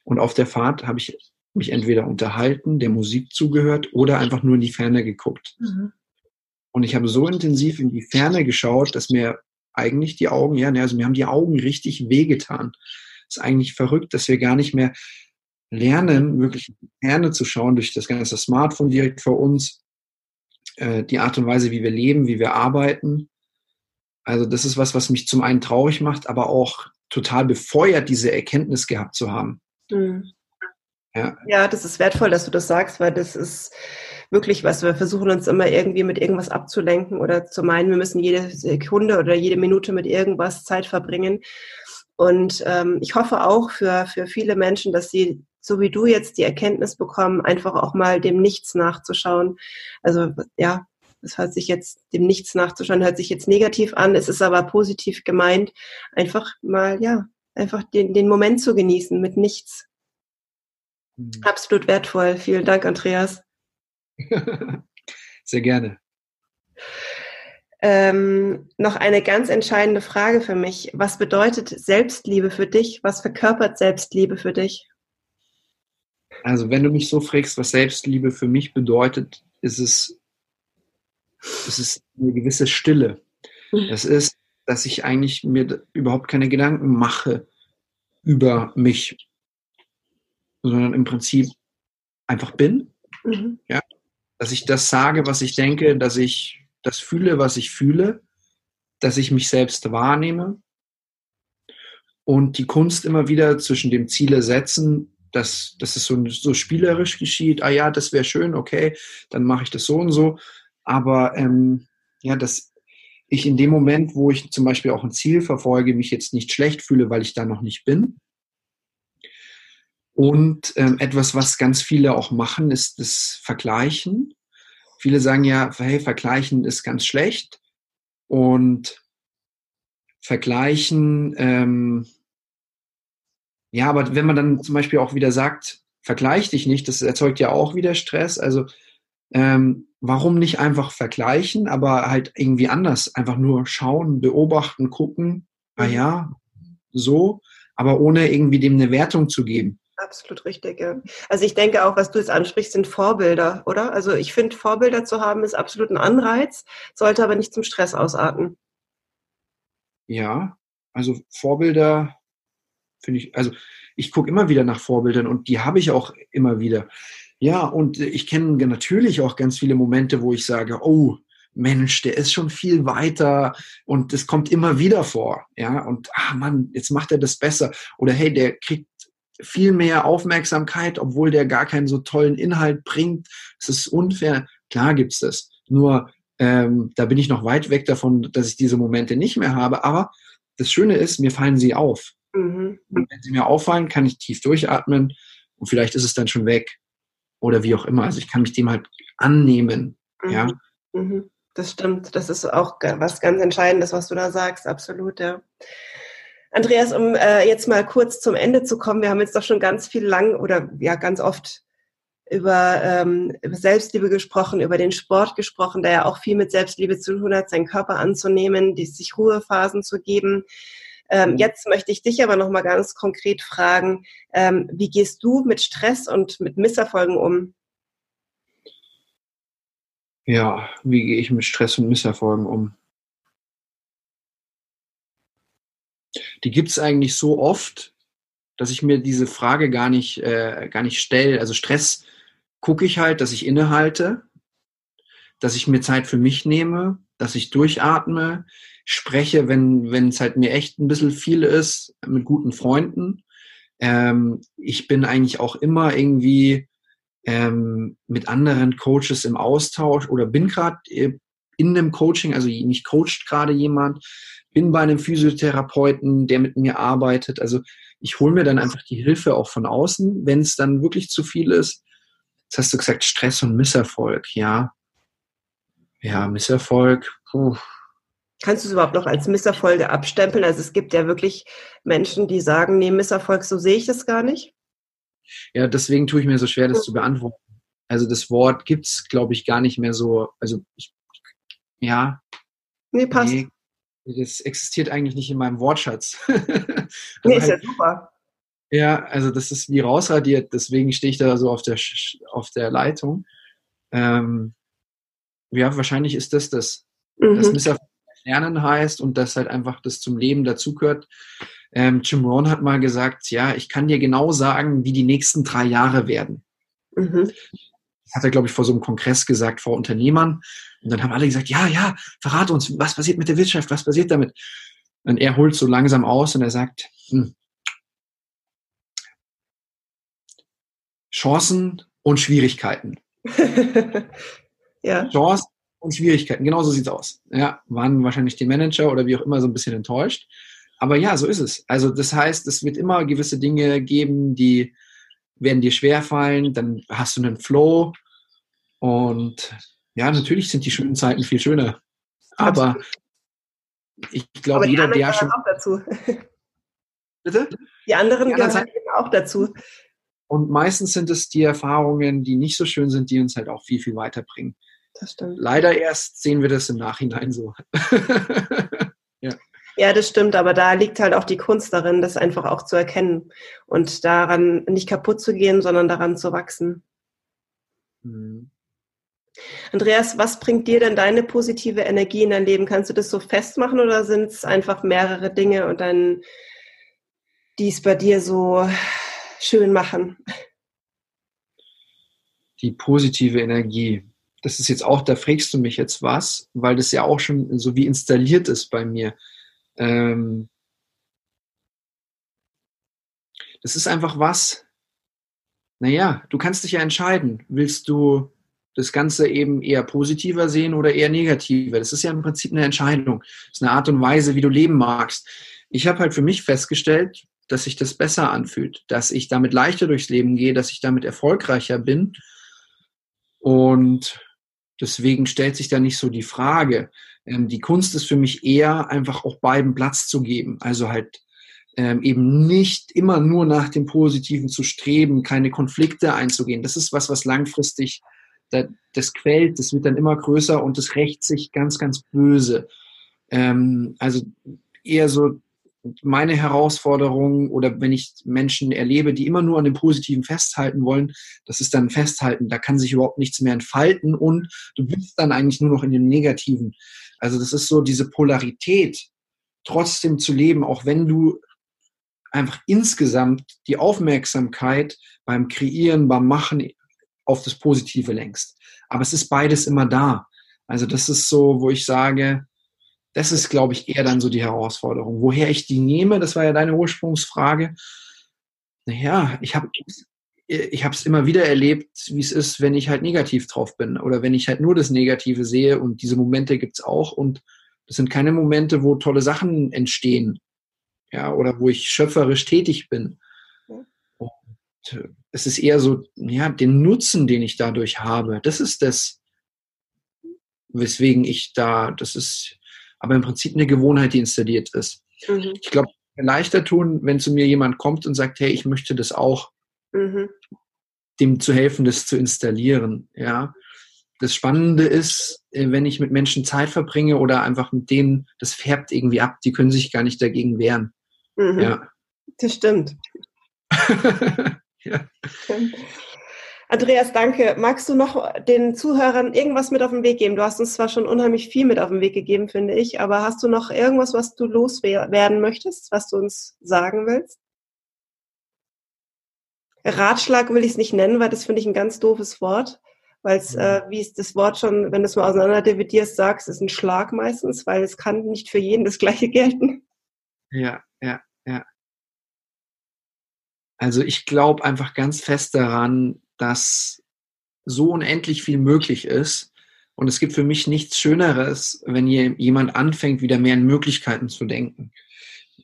Und auf der Fahrt habe ich mich entweder unterhalten, der Musik zugehört oder einfach nur in die Ferne geguckt. Mhm. Und ich habe so intensiv in die Ferne geschaut, dass mir eigentlich die Augen, ja, ne, also mir haben die Augen richtig wehgetan. ist eigentlich verrückt, dass wir gar nicht mehr lernen, wirklich in die Ferne zu schauen durch das ganze Smartphone direkt vor uns, äh, die Art und Weise, wie wir leben, wie wir arbeiten. Also das ist was, was mich zum einen traurig macht, aber auch total befeuert, diese Erkenntnis gehabt zu haben. Mhm. Ja. ja, das ist wertvoll, dass du das sagst, weil das ist wirklich was. Wir versuchen uns immer irgendwie mit irgendwas abzulenken oder zu meinen, wir müssen jede Sekunde oder jede Minute mit irgendwas Zeit verbringen. Und ähm, ich hoffe auch für, für viele Menschen, dass sie, so wie du jetzt die Erkenntnis bekommen, einfach auch mal dem Nichts nachzuschauen. Also ja, es hört sich jetzt dem Nichts nachzuschauen, hört sich jetzt negativ an, es ist aber positiv gemeint, einfach mal, ja, einfach den, den Moment zu genießen mit nichts. Mhm. Absolut wertvoll. Vielen Dank, Andreas. Sehr gerne. Ähm, noch eine ganz entscheidende Frage für mich. Was bedeutet Selbstliebe für dich? Was verkörpert Selbstliebe für dich? Also wenn du mich so fragst, was Selbstliebe für mich bedeutet, ist es, es ist eine gewisse Stille. Mhm. Es ist, dass ich eigentlich mir überhaupt keine Gedanken mache über mich, sondern im Prinzip einfach bin. Mhm. Ja, dass ich das sage, was ich denke, dass ich das fühle, was ich fühle, dass ich mich selbst wahrnehme und die Kunst immer wieder zwischen dem Ziele setzen, dass, dass es so, so spielerisch geschieht, ah ja, das wäre schön, okay, dann mache ich das so und so, aber ähm, ja, dass ich in dem Moment, wo ich zum Beispiel auch ein Ziel verfolge, mich jetzt nicht schlecht fühle, weil ich da noch nicht bin, und ähm, etwas, was ganz viele auch machen, ist das Vergleichen. Viele sagen ja, hey, Vergleichen ist ganz schlecht. Und Vergleichen, ähm, ja, aber wenn man dann zum Beispiel auch wieder sagt, vergleich dich nicht, das erzeugt ja auch wieder Stress. Also ähm, warum nicht einfach vergleichen, aber halt irgendwie anders, einfach nur schauen, beobachten, gucken, ah ja, so, aber ohne irgendwie dem eine Wertung zu geben. Absolut richtig, ja. Also ich denke auch, was du jetzt ansprichst, sind Vorbilder, oder? Also ich finde, Vorbilder zu haben ist absolut ein Anreiz, sollte aber nicht zum Stress ausarten. Ja, also Vorbilder finde ich, also ich gucke immer wieder nach Vorbildern und die habe ich auch immer wieder. Ja, und ich kenne natürlich auch ganz viele Momente, wo ich sage, oh, Mensch, der ist schon viel weiter und es kommt immer wieder vor, ja, und ah Mann, jetzt macht er das besser oder hey, der kriegt viel mehr Aufmerksamkeit, obwohl der gar keinen so tollen Inhalt bringt. Es ist unfair. Klar gibt's das. Nur ähm, da bin ich noch weit weg davon, dass ich diese Momente nicht mehr habe. Aber das Schöne ist, mir fallen sie auf. Mhm. Und wenn sie mir auffallen, kann ich tief durchatmen und vielleicht ist es dann schon weg. Oder wie auch immer. Also ich kann mich dem halt annehmen. Mhm. Ja. Mhm. Das stimmt. Das ist auch was ganz Entscheidendes, was du da sagst. Absolut, ja. Andreas, um äh, jetzt mal kurz zum Ende zu kommen, wir haben jetzt doch schon ganz viel lang oder ja ganz oft über, ähm, über Selbstliebe gesprochen, über den Sport gesprochen, der ja auch viel mit Selbstliebe zu tun hat, seinen Körper anzunehmen, die, sich Ruhephasen zu geben. Ähm, jetzt möchte ich dich aber noch mal ganz konkret fragen, ähm, wie gehst du mit Stress und mit Misserfolgen um? Ja, wie gehe ich mit Stress und Misserfolgen um? die gibt es eigentlich so oft, dass ich mir diese Frage gar nicht, äh, gar nicht stelle. Also Stress gucke ich halt, dass ich innehalte, dass ich mir Zeit für mich nehme, dass ich durchatme, spreche, wenn wenn es halt mir echt ein bisschen viel ist, mit guten Freunden. Ähm, ich bin eigentlich auch immer irgendwie ähm, mit anderen Coaches im Austausch oder bin gerade äh, in einem Coaching, also mich coacht gerade jemand, bin bei einem Physiotherapeuten, der mit mir arbeitet. Also ich hole mir dann einfach die Hilfe auch von außen, wenn es dann wirklich zu viel ist. Jetzt hast du gesagt, Stress und Misserfolg, ja. Ja, Misserfolg. Puh. Kannst du es überhaupt noch als Misserfolge abstempeln? Also es gibt ja wirklich Menschen, die sagen, nee, Misserfolg, so sehe ich das gar nicht. Ja, deswegen tue ich mir so schwer, das zu beantworten. Also das Wort gibt es, glaube ich, gar nicht mehr so. Also ich, ja. Nee, passt. Nee, das existiert eigentlich nicht in meinem Wortschatz. nee, ist halt, ja super. Ja, also das ist wie rausradiert, deswegen stehe ich da so auf der, auf der Leitung. Ähm, ja, wahrscheinlich ist das das. Mhm. Das Misserfolg lernen heißt und das halt einfach das zum Leben dazugehört. Ähm, Jim Rohn hat mal gesagt, ja, ich kann dir genau sagen, wie die nächsten drei Jahre werden. Mhm. Das hat er, glaube ich, vor so einem Kongress gesagt, vor Unternehmern. Und dann haben alle gesagt, ja, ja, verrate uns, was passiert mit der Wirtschaft, was passiert damit? Und er holt so langsam aus und er sagt, hm, Chancen und Schwierigkeiten. ja. Chancen und Schwierigkeiten, genau so sieht's aus. Ja, waren wahrscheinlich die Manager oder wie auch immer so ein bisschen enttäuscht. Aber ja, so ist es. Also das heißt, es wird immer gewisse Dinge geben, die werden dir schwerfallen, dann hast du einen Flow und ja, natürlich sind die schönen Zeiten viel schöner. Aber ich glaube, jeder, der schon. Auch dazu. Bitte? Die anderen, die anderen gehören eben auch dazu. Und meistens sind es die Erfahrungen, die nicht so schön sind, die uns halt auch viel, viel weiterbringen. Das stimmt. Leider erst sehen wir das im Nachhinein so. ja. Ja, das stimmt, aber da liegt halt auch die Kunst darin, das einfach auch zu erkennen und daran nicht kaputt zu gehen, sondern daran zu wachsen. Mhm. Andreas, was bringt dir denn deine positive Energie in dein Leben? Kannst du das so festmachen oder sind es einfach mehrere Dinge und dann die es bei dir so schön machen? Die positive Energie. Das ist jetzt auch, da fragst du mich jetzt was, weil das ja auch schon so wie installiert ist bei mir. Ähm, das ist einfach was, naja, du kannst dich ja entscheiden. Willst du das Ganze eben eher positiver sehen oder eher negativer? Das ist ja im Prinzip eine Entscheidung. Das ist eine Art und Weise, wie du leben magst. Ich habe halt für mich festgestellt, dass sich das besser anfühlt, dass ich damit leichter durchs Leben gehe, dass ich damit erfolgreicher bin. Und deswegen stellt sich da nicht so die Frage. Ähm, die Kunst ist für mich eher einfach auch beiden Platz zu geben. Also halt ähm, eben nicht immer nur nach dem Positiven zu streben, keine Konflikte einzugehen. Das ist was, was langfristig das, quält, das wird dann immer größer und das rächt sich ganz, ganz böse. Ähm, also eher so meine Herausforderung oder wenn ich Menschen erlebe, die immer nur an dem Positiven festhalten wollen, das ist dann Festhalten, da kann sich überhaupt nichts mehr entfalten und du bist dann eigentlich nur noch in dem Negativen. Also das ist so diese Polarität, trotzdem zu leben, auch wenn du einfach insgesamt die Aufmerksamkeit beim Kreieren, beim Machen auf das Positive lenkst. Aber es ist beides immer da. Also das ist so, wo ich sage, das ist, glaube ich, eher dann so die Herausforderung. Woher ich die nehme, das war ja deine Ursprungsfrage. Naja, ich habe ich es immer wieder erlebt, wie es ist, wenn ich halt negativ drauf bin oder wenn ich halt nur das Negative sehe und diese Momente gibt's auch und das sind keine Momente, wo tolle Sachen entstehen, ja, oder wo ich schöpferisch tätig bin. Und äh, es ist eher so, ja, den Nutzen, den ich dadurch habe, das ist das, weswegen ich da, das ist aber im Prinzip eine Gewohnheit, die installiert ist. Mhm. Ich glaube, leichter tun, wenn zu mir jemand kommt und sagt, hey, ich möchte das auch mhm. dem zu helfen, das zu installieren. Ja. Das Spannende ist, äh, wenn ich mit Menschen Zeit verbringe oder einfach mit denen, das färbt irgendwie ab, die können sich gar nicht dagegen wehren. Mhm. Ja. Das stimmt. ja. Andreas, danke. Magst du noch den Zuhörern irgendwas mit auf den Weg geben? Du hast uns zwar schon unheimlich viel mit auf den Weg gegeben, finde ich, aber hast du noch irgendwas, was du loswerden möchtest, was du uns sagen willst? Ratschlag will ich es nicht nennen, weil das finde ich ein ganz doofes Wort. Weil es, äh, wie es das Wort schon, wenn du es mal auseinander dividierst, sagst, ist ein Schlag meistens, weil es kann nicht für jeden das Gleiche gelten. Ja, ja, ja. Also ich glaube einfach ganz fest daran, dass so unendlich viel möglich ist. Und es gibt für mich nichts Schöneres, wenn jemand anfängt, wieder mehr in Möglichkeiten zu denken.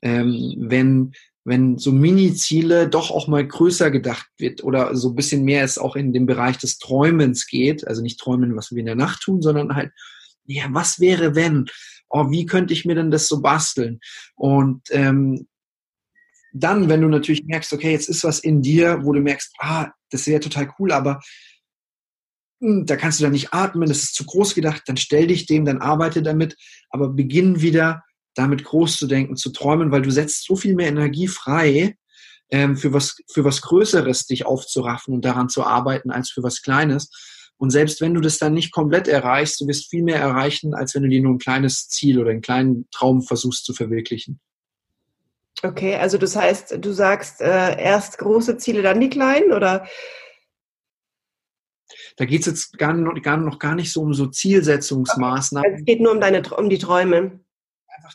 Ähm, wenn wenn so Mini-Ziele doch auch mal größer gedacht wird oder so ein bisschen mehr es auch in den Bereich des Träumens geht, also nicht träumen, was wir in der Nacht tun, sondern halt, ja, was wäre wenn? Oh, wie könnte ich mir denn das so basteln? Und ähm, dann, wenn du natürlich merkst, okay, jetzt ist was in dir, wo du merkst, ah, das wäre total cool, aber hm, da kannst du dann nicht atmen, das ist zu groß gedacht, dann stell dich dem, dann arbeite damit, aber beginn wieder damit groß zu denken, zu träumen, weil du setzt so viel mehr Energie frei, ähm, für, was, für was Größeres dich aufzuraffen und daran zu arbeiten, als für was Kleines. Und selbst wenn du das dann nicht komplett erreichst, du wirst viel mehr erreichen, als wenn du dir nur ein kleines Ziel oder einen kleinen Traum versuchst zu verwirklichen. Okay, also das heißt, du sagst äh, erst große Ziele, dann die kleinen, oder? Da geht es jetzt gar, noch, gar, noch gar nicht so um so Zielsetzungsmaßnahmen. Also es geht nur um deine um die Träume.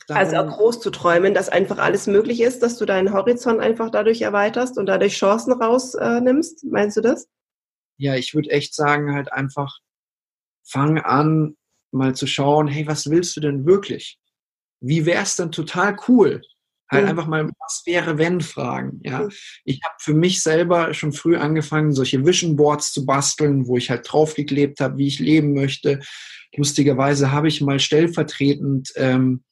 also auch groß zu träumen, dass einfach alles möglich ist, dass du deinen Horizont einfach dadurch erweiterst und dadurch Chancen rausnimmst. Äh, Meinst du das? Ja, ich würde echt sagen, halt einfach fang an, mal zu schauen, hey, was willst du denn wirklich? Wie wäre es denn total cool, Halt mhm. einfach mal, was wäre, wenn Fragen. Ja, mhm. ich habe für mich selber schon früh angefangen, solche Vision Boards zu basteln, wo ich halt draufgeklebt habe, wie ich leben möchte. Lustigerweise habe ich mal stellvertretend ähm,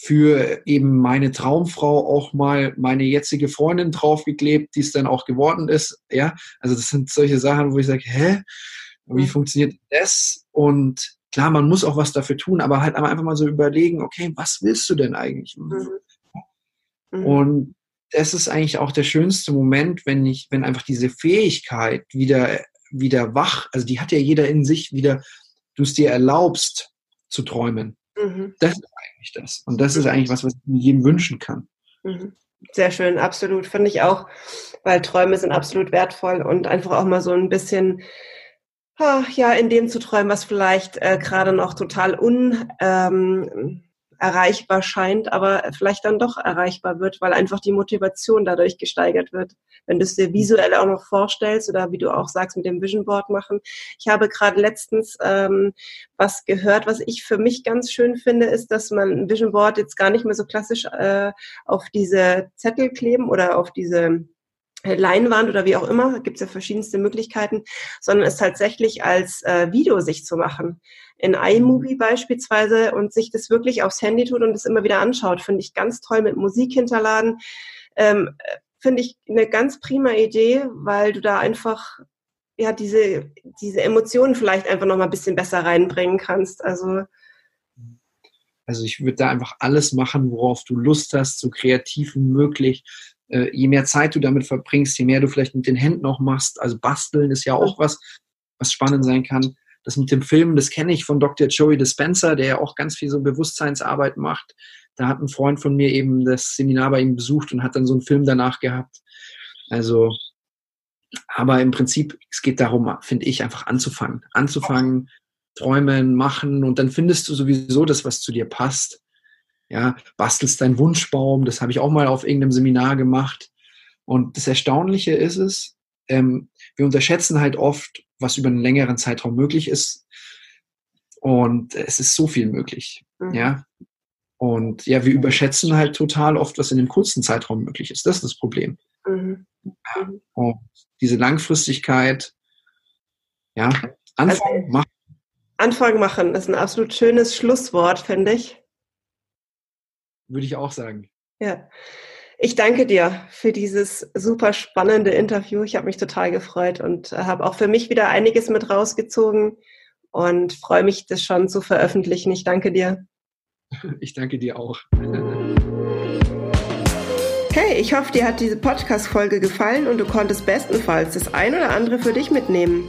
für eben meine Traumfrau auch mal meine jetzige Freundin draufgeklebt, die es dann auch geworden ist. Ja, also das sind solche Sachen, wo ich sage, hä, wie mhm. funktioniert das? Und klar, man muss auch was dafür tun, aber halt einfach mal so überlegen, okay, was willst du denn eigentlich? Mhm. Mhm. Und das ist eigentlich auch der schönste Moment, wenn ich, wenn einfach diese Fähigkeit wieder, wieder wach, also die hat ja jeder in sich wieder, du es dir erlaubst zu träumen. Mhm. Das ist eigentlich das. Und das ist eigentlich was, was ich jedem wünschen kann. Mhm. Sehr schön, absolut. Finde ich auch, weil Träume sind absolut wertvoll und einfach auch mal so ein bisschen ja, in dem zu träumen, was vielleicht äh, gerade noch total un, ähm, erreichbar scheint, aber vielleicht dann doch erreichbar wird, weil einfach die Motivation dadurch gesteigert wird. Wenn du es dir visuell auch noch vorstellst oder wie du auch sagst, mit dem Vision Board machen. Ich habe gerade letztens ähm, was gehört, was ich für mich ganz schön finde, ist, dass man ein Vision Board jetzt gar nicht mehr so klassisch äh, auf diese Zettel kleben oder auf diese Leinwand oder wie auch immer, gibt es ja verschiedenste Möglichkeiten, sondern es tatsächlich als äh, Video sich zu machen. In iMovie beispielsweise und sich das wirklich aufs Handy tut und es immer wieder anschaut, finde ich ganz toll mit Musik hinterladen. Ähm, finde ich eine ganz prima Idee, weil du da einfach ja diese, diese Emotionen vielleicht einfach noch mal ein bisschen besser reinbringen kannst. Also also ich würde da einfach alles machen, worauf du Lust hast, so kreativ wie möglich äh, je mehr Zeit du damit verbringst, je mehr du vielleicht mit den Händen auch machst, also basteln ist ja auch was, was spannend sein kann. Das mit dem Film, das kenne ich von Dr. Joey Dispenza, der ja auch ganz viel so Bewusstseinsarbeit macht. Da hat ein Freund von mir eben das Seminar bei ihm besucht und hat dann so einen Film danach gehabt. Also, aber im Prinzip, es geht darum, finde ich, einfach anzufangen. Anzufangen, träumen, machen und dann findest du sowieso das, was zu dir passt. Ja, bastelst deinen Wunschbaum, das habe ich auch mal auf irgendeinem Seminar gemacht. Und das Erstaunliche ist es, ähm, wir unterschätzen halt oft, was über einen längeren Zeitraum möglich ist. Und es ist so viel möglich. Mhm. Ja. Und ja, wir überschätzen halt total oft, was in dem kurzen Zeitraum möglich ist. Das ist das Problem. Mhm. Ja. Und diese Langfristigkeit, ja, Anfang also, machen. Anfang machen ist ein absolut schönes Schlusswort, finde ich würde ich auch sagen. Ja. Ich danke dir für dieses super spannende Interview. Ich habe mich total gefreut und habe auch für mich wieder einiges mit rausgezogen und freue mich, das schon zu veröffentlichen. Ich danke dir. Ich danke dir auch. Hey, ich hoffe, dir hat diese Podcast-Folge gefallen und du konntest bestenfalls das ein oder andere für dich mitnehmen.